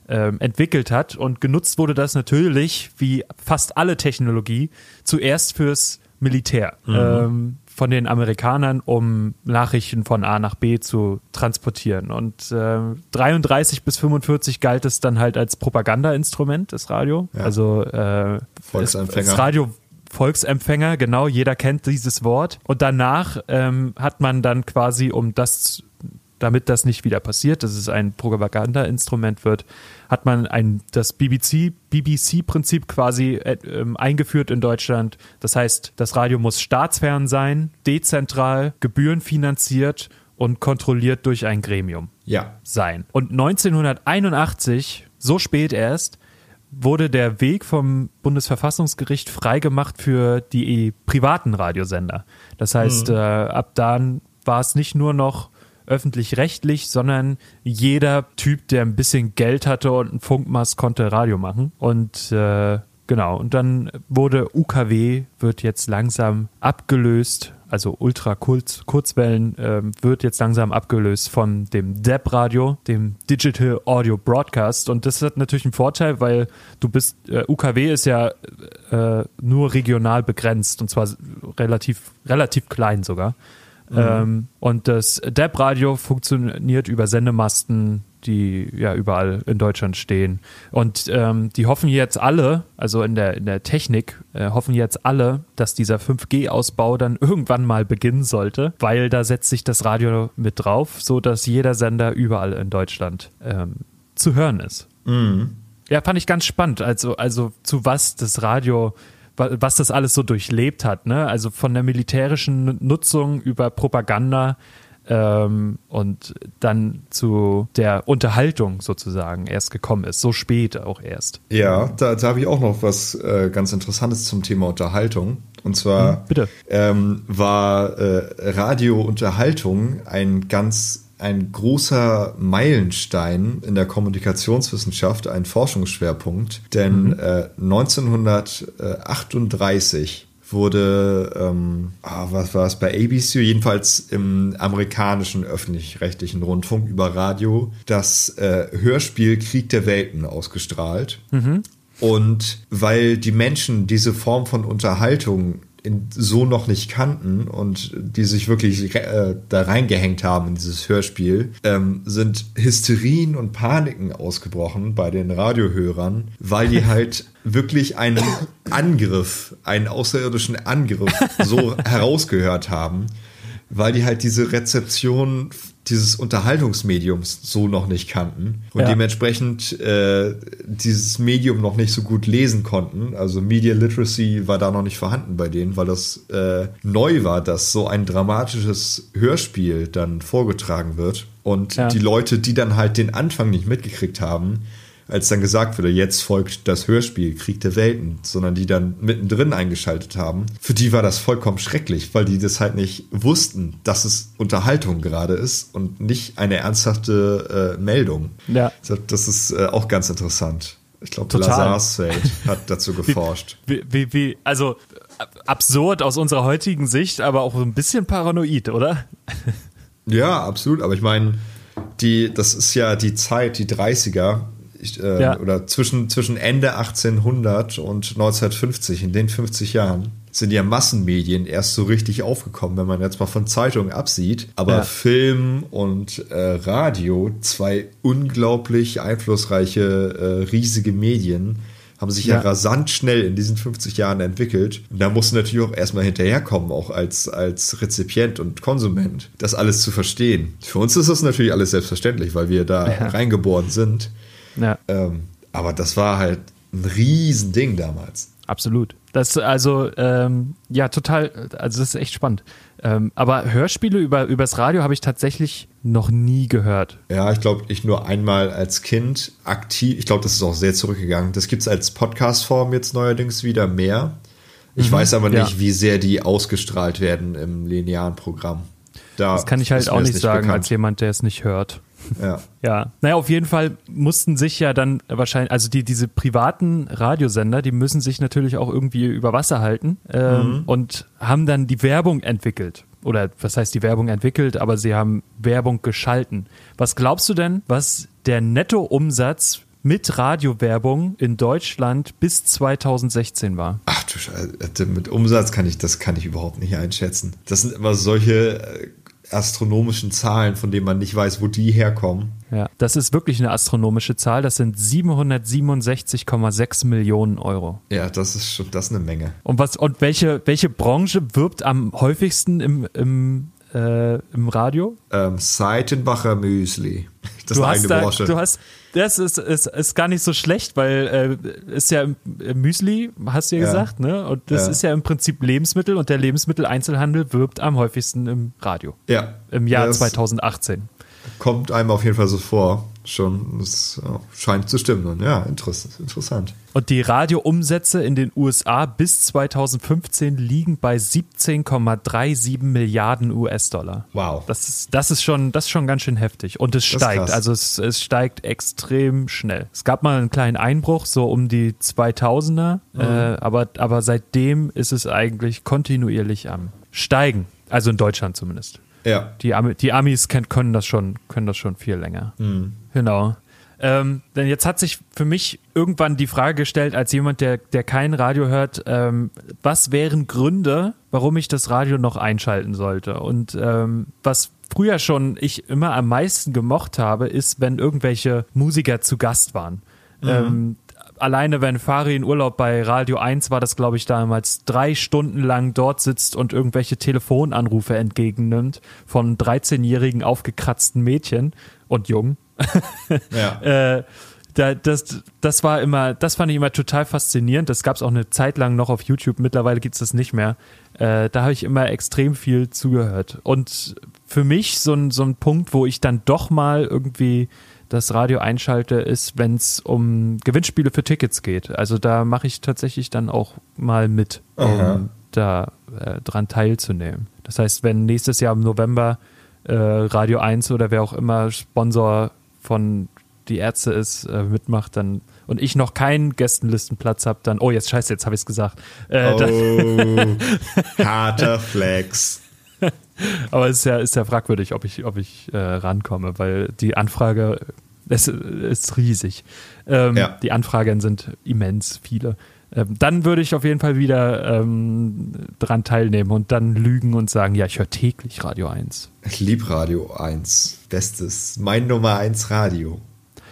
ähm, entwickelt hat. Und genutzt wurde das natürlich, wie fast alle Technologie, zuerst fürs Militär. Ähm, von den Amerikanern, um Nachrichten von A nach B zu transportieren. Und äh, 33 bis 45 galt es dann halt als Propagandainstrument, das Radio. Ja. Also äh, Volksempfänger. Das Radio Volksempfänger, genau, jeder kennt dieses Wort. Und danach ähm, hat man dann quasi, um das, damit das nicht wieder passiert, dass es ein Propagandainstrument wird, hat man ein, das BBC, BBC-Prinzip quasi äh, ähm, eingeführt in Deutschland. Das heißt, das Radio muss staatsfern sein, dezentral, gebührenfinanziert und kontrolliert durch ein Gremium Ja. sein. Und 1981, so spät erst, wurde der Weg vom Bundesverfassungsgericht freigemacht für die privaten Radiosender. Das heißt, äh, ab dann war es nicht nur noch öffentlich-rechtlich, sondern jeder Typ, der ein bisschen Geld hatte und einen Funkmast, konnte Radio machen. Und äh, genau, und dann wurde UKW, wird jetzt langsam abgelöst, also Ultra-Kurzwellen ähm, wird jetzt langsam abgelöst von dem DEB-Radio, dem Digital Audio Broadcast. Und das hat natürlich einen Vorteil, weil du bist, äh, UKW ist ja äh, nur regional begrenzt und zwar relativ, relativ klein sogar. Ähm, und das DEB-Radio funktioniert über Sendemasten, die ja überall in Deutschland stehen. Und ähm, die hoffen jetzt alle, also in der, in der Technik, äh, hoffen jetzt alle, dass dieser 5G-Ausbau dann irgendwann mal beginnen sollte, weil da setzt sich das Radio mit drauf, so dass jeder Sender überall in Deutschland ähm, zu hören ist. Ja, fand ich ganz spannend. Also, also zu was das Radio, wa- was das alles so durchlebt hat, ne? Also von der militärischen Nutzung über Propaganda ähm, und dann zu der Unterhaltung sozusagen erst gekommen ist. So spät auch erst. Ja, da, da habe ich auch noch was äh, ganz Interessantes zum Thema Unterhaltung. Und zwar bitte. Ähm, war äh, Radiounterhaltung ein ganz ein großer Meilenstein in der Kommunikationswissenschaft, ein Forschungsschwerpunkt, denn äh, 1938 wurde, ähm, ah, was war es bei ABC, jedenfalls im amerikanischen öffentlich-rechtlichen Rundfunk über Radio, das äh, Hörspiel Krieg der Welten ausgestrahlt. Mhm. Und weil die Menschen diese Form von Unterhaltung in, so noch nicht kannten und die sich wirklich äh, da reingehängt haben in dieses Hörspiel, ähm, sind Hysterien und Paniken ausgebrochen bei den Radiohörern, weil die halt wirklich einen Angriff, einen außerirdischen Angriff so herausgehört haben, weil die halt diese Rezeption dieses Unterhaltungsmediums so noch nicht kannten und ja. dementsprechend äh, dieses Medium noch nicht so gut lesen konnten. Also Media Literacy war da noch nicht vorhanden bei denen, weil das äh, neu war, dass so ein dramatisches Hörspiel dann vorgetragen wird. Und ja. die Leute, die dann halt den Anfang nicht mitgekriegt haben, als dann gesagt wurde, jetzt folgt das Hörspiel Krieg der Welten, sondern die dann mittendrin eingeschaltet haben, für die war das vollkommen schrecklich, weil die das halt nicht wussten, dass es Unterhaltung gerade ist und nicht eine ernsthafte äh, Meldung. Ja. Das ist äh, auch ganz interessant. Ich glaube, Lazarsfeld hat dazu geforscht. Wie, wie, wie, also absurd aus unserer heutigen Sicht, aber auch so ein bisschen paranoid, oder? Ja, absolut. Aber ich meine, die, das ist ja die Zeit, die 30er, ich, äh, ja. oder zwischen, zwischen Ende 1800 und 1950, in den 50 Jahren, sind ja Massenmedien erst so richtig aufgekommen, wenn man jetzt mal von Zeitungen absieht. Aber ja. Film und äh, Radio, zwei unglaublich einflussreiche, äh, riesige Medien, haben sich ja. ja. rasant schnell in diesen 50 Jahren entwickelt. Und da musst du natürlich auch erstmal hinterherkommen, auch als, als Rezipient und Konsument, das alles zu verstehen. Für uns ist das natürlich alles selbstverständlich, weil wir da ja. reingeboren sind. Ja. Ähm, aber das war halt ein Riesending damals. Absolut. Das also ähm, ja total, also das ist echt spannend. Ähm, aber Hörspiele über übers Radio habe ich tatsächlich noch nie gehört. Ja, ich glaube, ich nur einmal als Kind aktiv. Ich glaube, das ist auch sehr zurückgegangen. Das gibt es als Podcast-Form jetzt neuerdings wieder mehr. Ich mhm, weiß aber nicht, ja. wie sehr die ausgestrahlt werden im linearen Programm. Da das kann ich halt auch nicht sagen, bekannt. als jemand, der es nicht hört. Ja. ja. Naja, auf jeden Fall mussten sich ja dann wahrscheinlich, also die, diese privaten Radiosender, die müssen sich natürlich auch irgendwie über Wasser halten ähm, mhm. und haben dann die Werbung entwickelt. Oder was heißt die Werbung entwickelt, aber sie haben Werbung geschalten. Was glaubst du denn, was der Nettoumsatz mit Radiowerbung in Deutschland bis 2016 war. Ach du Scheiße, mit Umsatz kann ich, das kann ich überhaupt nicht einschätzen. Das sind immer solche äh, astronomischen Zahlen, von denen man nicht weiß, wo die herkommen. Ja, das ist wirklich eine astronomische Zahl. Das sind 767,6 Millionen Euro. Ja, das ist schon das ist eine Menge. Und was und welche welche Branche wirbt am häufigsten im im äh, im Radio? Ähm, Seitenbacher Müsli. Das du ist eine da, Branche. Du hast das ist, ist, ist gar nicht so schlecht, weil äh, ist ja Müsli, hast du ja, ja. gesagt, ne? Und das ja. ist ja im Prinzip Lebensmittel und der Lebensmitteleinzelhandel wirbt am häufigsten im Radio. Ja. Im Jahr 2018. Kommt einem auf jeden Fall so vor schon, das scheint zu stimmen. Ja, interessant. Und die Radioumsätze in den USA bis 2015 liegen bei 17,37 Milliarden US-Dollar. Wow. Das ist, das, ist schon, das ist schon ganz schön heftig. Und es steigt. Also es, es steigt extrem schnell. Es gab mal einen kleinen Einbruch, so um die 2000er. Mhm. Äh, aber, aber seitdem ist es eigentlich kontinuierlich am Steigen. Also in Deutschland zumindest. Ja. Die, Ami, die Amis können das schon, können das schon viel länger. Mhm. Genau. Ähm, denn jetzt hat sich für mich irgendwann die Frage gestellt, als jemand, der, der kein Radio hört, ähm, was wären Gründe, warum ich das Radio noch einschalten sollte? Und ähm, was früher schon ich immer am meisten gemocht habe, ist, wenn irgendwelche Musiker zu Gast waren. Mhm. Ähm, alleine wenn Fari in Urlaub bei Radio 1 war das, glaube ich, damals drei Stunden lang dort sitzt und irgendwelche Telefonanrufe entgegennimmt von 13-jährigen aufgekratzten Mädchen und Jungen. ja. äh, da, das, das war immer, das fand ich immer total faszinierend. Das gab es auch eine Zeit lang noch auf YouTube. Mittlerweile gibt es das nicht mehr. Äh, da habe ich immer extrem viel zugehört. Und für mich so ein, so ein Punkt, wo ich dann doch mal irgendwie das Radio einschalte, ist, wenn es um Gewinnspiele für Tickets geht. Also da mache ich tatsächlich dann auch mal mit, um Aha. da äh, dran teilzunehmen. Das heißt, wenn nächstes Jahr im November äh, Radio 1 oder wer auch immer Sponsor von die Ärzte ist, äh, mitmacht, dann und ich noch keinen Gästenlistenplatz habe, dann, oh, jetzt scheiße, jetzt habe ich es gesagt. Äh, oh, harter Flex. Aber es ist ja, ist ja fragwürdig, ob ich, ob ich äh, rankomme, weil die Anfrage es ist riesig. Ähm, ja. Die Anfragen sind immens viele. Ähm, dann würde ich auf jeden Fall wieder ähm, dran teilnehmen und dann lügen und sagen, ja, ich höre täglich Radio 1. Ich liebe Radio 1. Bestes. Mein Nummer 1 Radio.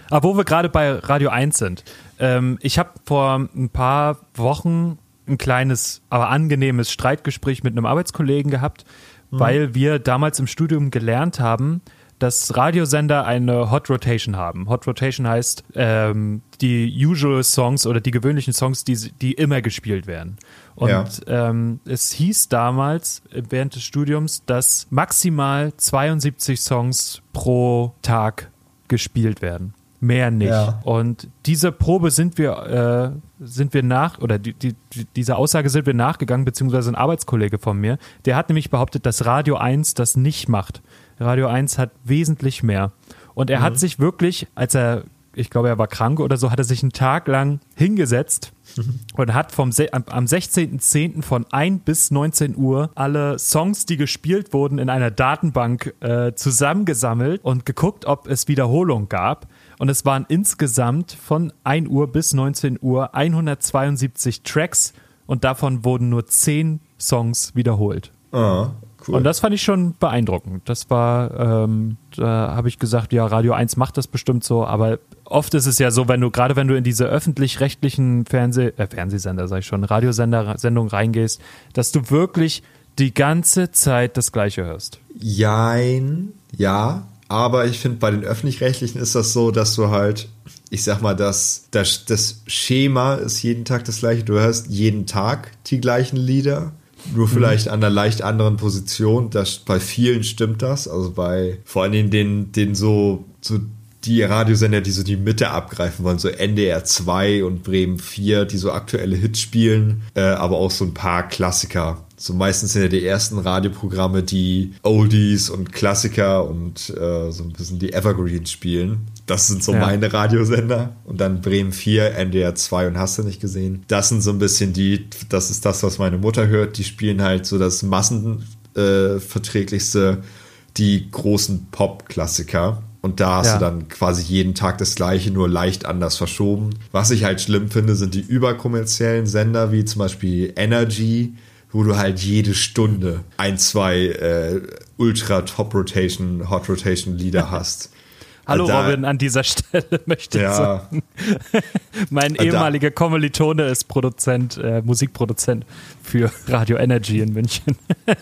Aber wo wir gerade bei Radio 1 sind. Ähm, ich habe vor ein paar Wochen ein kleines, aber angenehmes Streitgespräch mit einem Arbeitskollegen gehabt, mhm. weil wir damals im Studium gelernt haben, dass Radiosender eine Hot Rotation haben. Hot Rotation heißt ähm, die usual Songs oder die gewöhnlichen Songs, die, die immer gespielt werden. Und ja. ähm, es hieß damals während des Studiums, dass maximal 72 Songs pro Tag gespielt werden. Mehr nicht. Ja. Und diese Probe sind wir, äh, sind wir nach, oder die, die, diese Aussage sind wir nachgegangen, beziehungsweise ein Arbeitskollege von mir, der hat nämlich behauptet, dass Radio 1 das nicht macht. Radio 1 hat wesentlich mehr. Und er mhm. hat sich wirklich, als er, ich glaube, er war krank oder so, hat er sich einen Tag lang hingesetzt mhm. und hat vom am 16.10. von 1 bis 19 Uhr alle Songs, die gespielt wurden, in einer Datenbank äh, zusammengesammelt und geguckt, ob es Wiederholung gab. Und es waren insgesamt von 1 Uhr bis 19 Uhr 172 Tracks und davon wurden nur 10 Songs wiederholt. Ah, Cool. Und das fand ich schon beeindruckend. Das war, ähm, da habe ich gesagt, ja, Radio 1 macht das bestimmt so, aber oft ist es ja so, wenn du, gerade wenn du in diese öffentlich-rechtlichen Fernseh, äh, Fernsehsender, sag ich schon, Radiosender-Sendung reingehst, dass du wirklich die ganze Zeit das Gleiche hörst. Jein, ja, aber ich finde, bei den öffentlich-rechtlichen ist das so, dass du halt, ich sag mal, das, das, das Schema ist jeden Tag das gleiche. Du hörst jeden Tag die gleichen Lieder nur vielleicht mhm. an einer leicht anderen Position. Das, bei vielen stimmt das. Also bei vor allen Dingen den, den so, so die Radiosender, die so die Mitte abgreifen wollen, so NDR 2 und Bremen 4, die so aktuelle Hits spielen, äh, aber auch so ein paar Klassiker. So meistens sind ja die ersten Radioprogramme, die Oldies und Klassiker und äh, so ein bisschen die Evergreens spielen. Das sind so ja. meine Radiosender. Und dann Bremen 4, NDR 2 und hast du nicht gesehen. Das sind so ein bisschen die, das ist das, was meine Mutter hört. Die spielen halt so das massenverträglichste, äh, die großen Pop-Klassiker. Und da hast ja. du dann quasi jeden Tag das gleiche, nur leicht anders verschoben. Was ich halt schlimm finde, sind die überkommerziellen Sender, wie zum Beispiel Energy, wo du halt jede Stunde ein, zwei äh, Ultra Top Rotation, Hot Rotation Lieder hast. Hallo da, Robin, an dieser Stelle möchte ich ja. sagen. mein ehemaliger Kommilitone ist Produzent, äh, Musikproduzent für Radio Energy in München.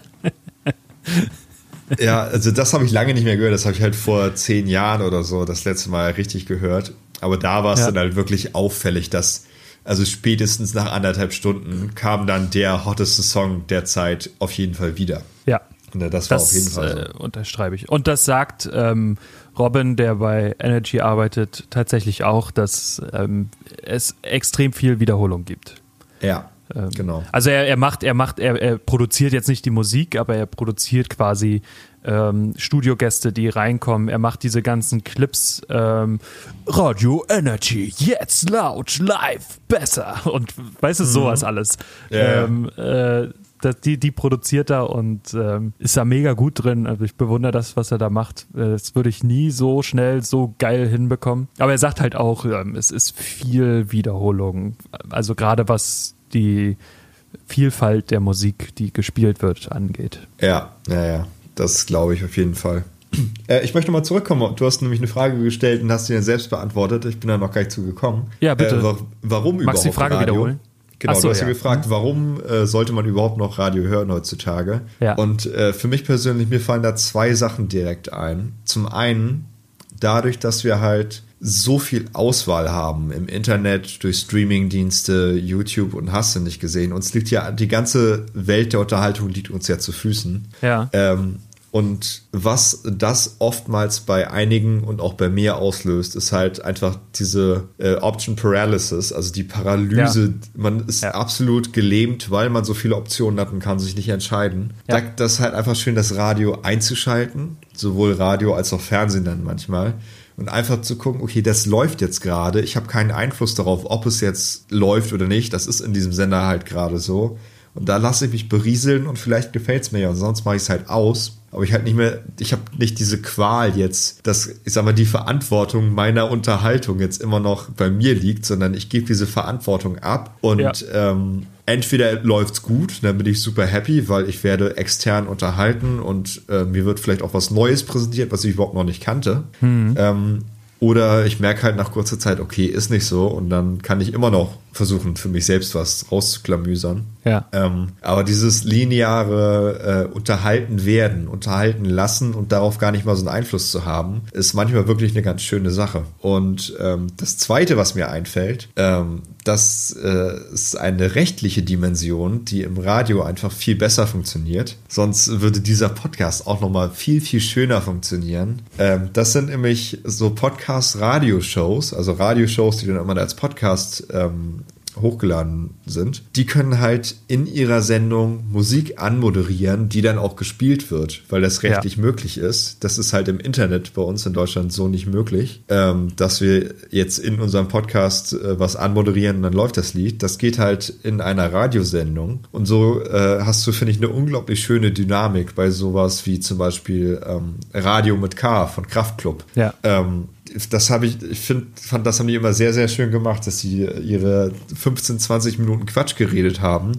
ja, also das habe ich lange nicht mehr gehört. Das habe ich halt vor zehn Jahren oder so das letzte Mal richtig gehört. Aber da war es ja. dann halt wirklich auffällig, dass also spätestens nach anderthalb Stunden kam dann der hotteste Song der Zeit auf jeden Fall wieder. Ja. Und das war das, auf jeden Fall so. Äh, unterschreibe ich. Und das sagt ähm, Robin, der bei Energy arbeitet, tatsächlich auch, dass ähm, es extrem viel Wiederholung gibt. Ja. Ähm, genau. Also er, er macht, er macht, er, er produziert jetzt nicht die Musik, aber er produziert quasi ähm, Studiogäste, die reinkommen. Er macht diese ganzen Clips, ähm, Radio Energy, jetzt laut, live, besser und weißt du, mhm. sowas alles. Ja. Ähm, äh, das, die, die produziert er und ähm, ist da mega gut drin. Also ich bewundere das, was er da macht. Äh, das würde ich nie so schnell, so geil hinbekommen. Aber er sagt halt auch, ähm, es ist viel Wiederholung. Also gerade was die Vielfalt der Musik, die gespielt wird, angeht. Ja, ja, ja. Das glaube ich auf jeden Fall. Äh, ich möchte mal zurückkommen. Du hast nämlich eine Frage gestellt und hast sie dann selbst beantwortet. Ich bin da noch gar nicht zugekommen. Ja, bitte. Äh, warum Magst überhaupt Magst du die Frage Radio? wiederholen? Genau, so, du hast ja gefragt, mhm. warum äh, sollte man überhaupt noch Radio hören heutzutage? Ja. Und äh, für mich persönlich, mir fallen da zwei Sachen direkt ein. Zum einen, dadurch, dass wir halt so viel Auswahl haben im Internet, durch Streamingdienste, YouTube und hast du nicht gesehen. Uns liegt ja, die ganze Welt der Unterhaltung liegt uns ja zu Füßen. Ja. Ähm, und was das oftmals bei einigen und auch bei mir auslöst, ist halt einfach diese äh, Option Paralysis, also die Paralyse. Ja. Man ist ja. absolut gelähmt, weil man so viele Optionen hat und kann sich nicht entscheiden. Ja. das ist halt einfach schön, das Radio einzuschalten, sowohl Radio als auch Fernsehen dann manchmal und einfach zu gucken, okay, das läuft jetzt gerade. Ich habe keinen Einfluss darauf, ob es jetzt läuft oder nicht. Das ist in diesem Sender halt gerade so. Und da lasse ich mich berieseln und vielleicht gefällt es mir ja und sonst mache ich es halt aus. Aber ich halt nicht mehr, ich habe nicht diese Qual jetzt, dass, ich sag mal, die Verantwortung meiner Unterhaltung jetzt immer noch bei mir liegt, sondern ich gebe diese Verantwortung ab und ja. ähm, entweder läuft's gut, dann bin ich super happy, weil ich werde extern unterhalten und äh, mir wird vielleicht auch was Neues präsentiert, was ich überhaupt noch nicht kannte. Mhm. Ähm, oder ich merke halt nach kurzer Zeit, okay, ist nicht so und dann kann ich immer noch versuchen, für mich selbst was rauszuklamüsern. Ja. Ähm, aber dieses lineare äh, Unterhalten werden, unterhalten lassen und darauf gar nicht mal so einen Einfluss zu haben, ist manchmal wirklich eine ganz schöne Sache. Und ähm, das Zweite, was mir einfällt, ähm, das äh, ist eine rechtliche Dimension, die im Radio einfach viel besser funktioniert. Sonst würde dieser Podcast auch noch mal viel, viel schöner funktionieren. Ähm, das sind nämlich so Podcast-Radioshows, also Radioshows, die dann immer als Podcast ähm, hochgeladen sind, die können halt in ihrer Sendung Musik anmoderieren, die dann auch gespielt wird, weil das rechtlich ja. möglich ist. Das ist halt im Internet bei uns in Deutschland so nicht möglich, ähm, dass wir jetzt in unserem Podcast äh, was anmoderieren und dann läuft das Lied. Das geht halt in einer Radiosendung und so äh, hast du, finde ich, eine unglaublich schöne Dynamik bei sowas wie zum Beispiel ähm, Radio mit K von Kraftklub. Ja. Ähm, das habe ich, ich find, fand, das haben die immer sehr, sehr schön gemacht, dass sie ihre 15, 20 Minuten Quatsch geredet haben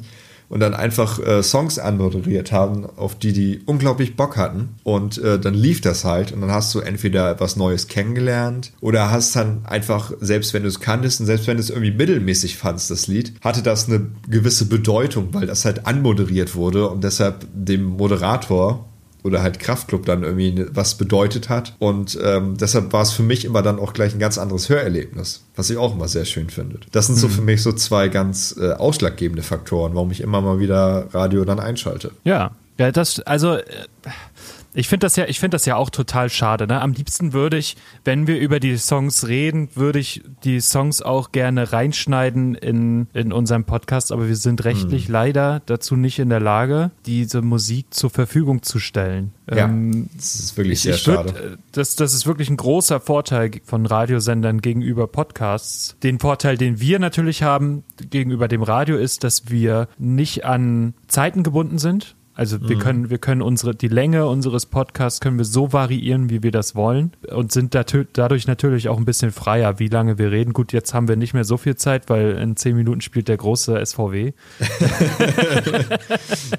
und dann einfach äh, Songs anmoderiert haben, auf die die unglaublich Bock hatten. Und äh, dann lief das halt und dann hast du entweder etwas Neues kennengelernt oder hast dann einfach, selbst wenn du es kanntest und selbst wenn du es irgendwie mittelmäßig fandst, das Lied, hatte das eine gewisse Bedeutung, weil das halt anmoderiert wurde und deshalb dem Moderator oder halt Kraftclub dann irgendwie was bedeutet hat. Und ähm, deshalb war es für mich immer dann auch gleich ein ganz anderes Hörerlebnis, was ich auch immer sehr schön finde. Das sind so mhm. für mich so zwei ganz äh, ausschlaggebende Faktoren, warum ich immer mal wieder Radio dann einschalte. Ja, ja, das, also äh, ich finde das ja, ich finde das ja auch total schade. Ne? Am liebsten würde ich, wenn wir über die Songs reden, würde ich die Songs auch gerne reinschneiden in, in unserem Podcast, aber wir sind rechtlich hm. leider dazu nicht in der Lage, diese Musik zur Verfügung zu stellen. Ja, ähm, das ist wirklich sehr schade. Würd, äh, das, das ist wirklich ein großer Vorteil von Radiosendern gegenüber Podcasts. Den Vorteil, den wir natürlich haben gegenüber dem Radio, ist, dass wir nicht an Zeiten gebunden sind. Also wir mhm. können, wir können unsere, die Länge unseres Podcasts können wir so variieren, wie wir das wollen und sind dadurch natürlich auch ein bisschen freier, wie lange wir reden. Gut, jetzt haben wir nicht mehr so viel Zeit, weil in zehn Minuten spielt der große SVW.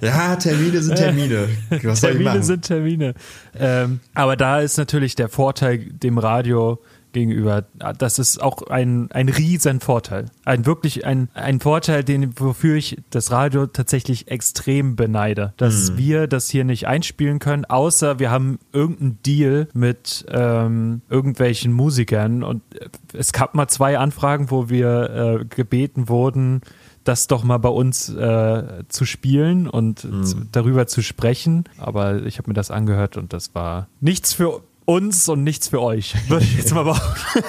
ja, Termine sind Termine. Was Termine sind Termine. Ähm, aber da ist natürlich der Vorteil dem Radio gegenüber. Das ist auch ein, ein riesen Vorteil. Ein wirklich ein, ein Vorteil, den, wofür ich das Radio tatsächlich extrem beneide. Dass mhm. wir das hier nicht einspielen können, außer wir haben irgendeinen Deal mit ähm, irgendwelchen Musikern. Und es gab mal zwei Anfragen, wo wir äh, gebeten wurden, das doch mal bei uns äh, zu spielen und mhm. zu, darüber zu sprechen. Aber ich habe mir das angehört und das war nichts für uns und nichts für euch, würde ich jetzt mal behaupten.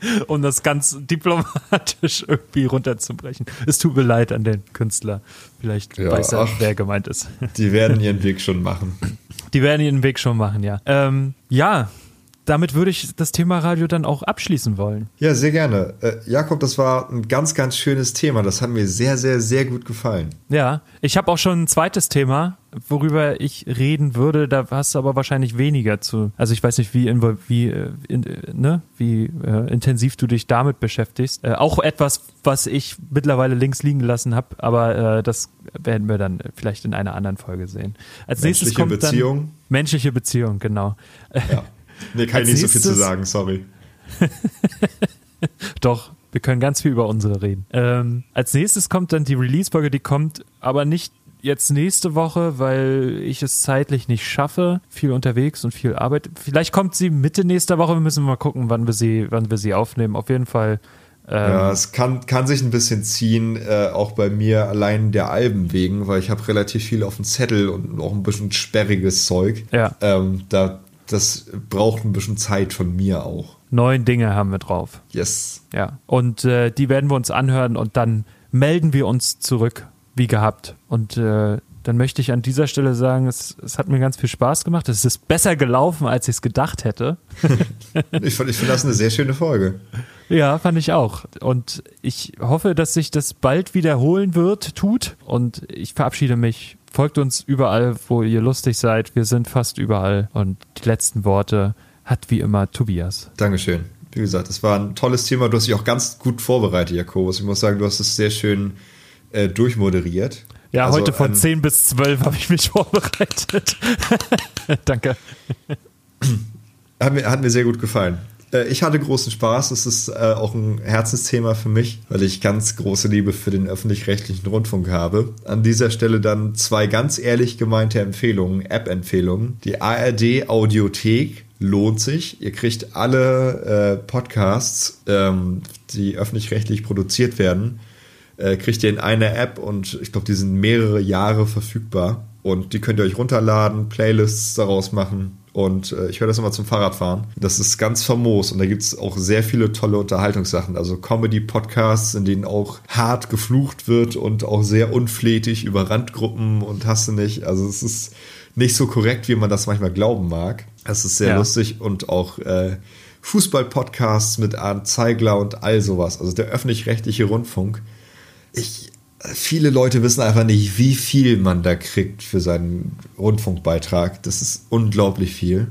um das ganz diplomatisch irgendwie runterzubrechen. Es tut mir leid an den Künstler. Vielleicht ja, weiß er, ach, wer gemeint ist. Die werden ihren Weg schon machen. Die werden ihren Weg schon machen, ja. Ähm, ja, damit würde ich das Thema Radio dann auch abschließen wollen. Ja, sehr gerne. Äh, Jakob, das war ein ganz, ganz schönes Thema. Das hat mir sehr, sehr, sehr gut gefallen. Ja, ich habe auch schon ein zweites Thema, worüber ich reden würde. Da hast du aber wahrscheinlich weniger zu. Also ich weiß nicht, wie, wie, äh, in, ne? wie äh, intensiv du dich damit beschäftigst. Äh, auch etwas, was ich mittlerweile links liegen gelassen habe, aber äh, das werden wir dann vielleicht in einer anderen Folge sehen. Als menschliche nächstes kommt Beziehung. Dann, menschliche Beziehung, genau. Ja. Nee, kann ich nicht so viel zu sagen, sorry. Doch, wir können ganz viel über unsere reden. Ähm, als nächstes kommt dann die Release-Folge, die kommt aber nicht jetzt nächste Woche, weil ich es zeitlich nicht schaffe. Viel unterwegs und viel Arbeit. Vielleicht kommt sie Mitte nächster Woche. Wir müssen mal gucken, wann wir sie, wann wir sie aufnehmen. Auf jeden Fall. Ähm, ja, es kann, kann sich ein bisschen ziehen, äh, auch bei mir allein der Alben wegen, weil ich habe relativ viel auf dem Zettel und auch ein bisschen sperriges Zeug. Ja. Ähm, da das braucht ein bisschen Zeit von mir auch. Neun Dinge haben wir drauf. Yes. Ja. Und äh, die werden wir uns anhören und dann melden wir uns zurück, wie gehabt. Und äh, dann möchte ich an dieser Stelle sagen, es, es hat mir ganz viel Spaß gemacht. Es ist besser gelaufen, als ich es gedacht hätte. ich finde ich find das eine sehr schöne Folge. Ja, fand ich auch. Und ich hoffe, dass sich das bald wiederholen wird, tut. Und ich verabschiede mich. Folgt uns überall, wo ihr lustig seid. Wir sind fast überall. Und die letzten Worte hat wie immer Tobias. Dankeschön. Wie gesagt, es war ein tolles Thema. Du hast dich auch ganz gut vorbereitet, Jakobus. Ich muss sagen, du hast es sehr schön äh, durchmoderiert. Ja, also heute von 10 bis 12 habe ich mich vorbereitet. Danke. Hat mir, hat mir sehr gut gefallen. Äh, ich hatte großen Spaß. Es ist äh, auch ein Herzensthema für mich, weil ich ganz große Liebe für den öffentlich-rechtlichen Rundfunk habe. An dieser Stelle dann zwei ganz ehrlich gemeinte Empfehlungen, App-Empfehlungen. Die ARD Audiothek lohnt sich. Ihr kriegt alle äh, Podcasts, ähm, die öffentlich-rechtlich produziert werden, äh, kriegt ihr in einer App und ich glaube, die sind mehrere Jahre verfügbar. Und die könnt ihr euch runterladen, Playlists daraus machen. Und äh, ich höre das immer zum Fahrradfahren. Das ist ganz famos und da gibt es auch sehr viele tolle Unterhaltungssachen. Also Comedy-Podcasts, in denen auch hart geflucht wird und auch sehr unflätig über Randgruppen und hast du nicht. Also es ist nicht so korrekt, wie man das manchmal glauben mag. Es ist sehr ja. lustig und auch äh, Fußball-Podcasts mit Arndt Zeigler und all sowas. Also der öffentlich-rechtliche Rundfunk. Ich, viele Leute wissen einfach nicht, wie viel man da kriegt für seinen Rundfunkbeitrag. Das ist unglaublich viel.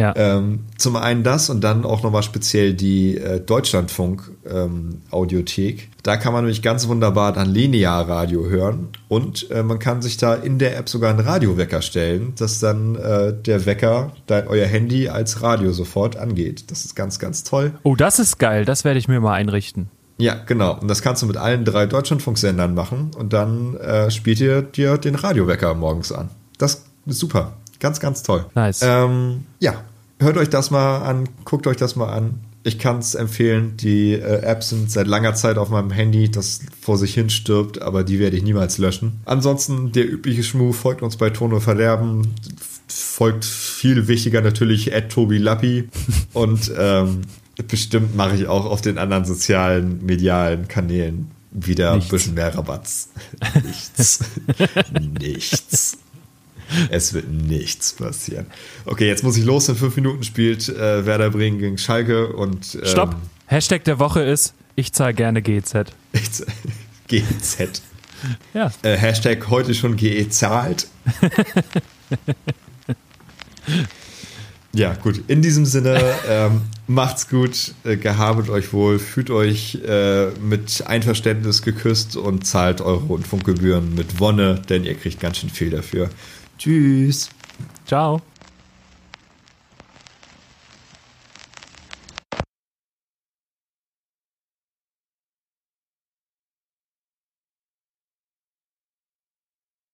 Ja. Ähm, zum einen das und dann auch nochmal speziell die äh, Deutschlandfunk-Audiothek. Ähm, da kann man nämlich ganz wunderbar dann Linearradio hören und äh, man kann sich da in der App sogar einen Radiowecker stellen, dass dann äh, der Wecker dein, euer Handy als Radio sofort angeht. Das ist ganz, ganz toll. Oh, das ist geil. Das werde ich mir mal einrichten. Ja, genau. Und das kannst du mit allen drei Deutschlandfunksendern machen und dann äh, spielt ihr dir den Radiowecker morgens an. Das ist super. Ganz, ganz toll. Nice. Ähm, ja, hört euch das mal an, guckt euch das mal an. Ich kann es empfehlen. Die äh, Apps sind seit langer Zeit auf meinem Handy, das vor sich hin stirbt, aber die werde ich niemals löschen. Ansonsten der übliche Schmuh folgt uns bei Tono Verderben. Folgt viel wichtiger natürlich Tobi Lappi. Und ähm, bestimmt mache ich auch auf den anderen sozialen, medialen Kanälen wieder Nichts. ein bisschen mehr Rabatz. Nichts. Nichts. Es wird nichts passieren. Okay, jetzt muss ich los. In fünf Minuten spielt äh, Werder Bremen gegen Schalke und. Ähm, Stopp! Hashtag der Woche ist: Ich zahle gerne GEZ. GEZ. Ja. Äh, Hashtag heute schon GE zahlt. ja, gut. In diesem Sinne, ähm, macht's gut, äh, gehabet euch wohl, fühlt euch äh, mit Einverständnis geküsst und zahlt eure Rundfunkgebühren mit Wonne, denn ihr kriegt ganz schön viel dafür. Tschüss. Ciao.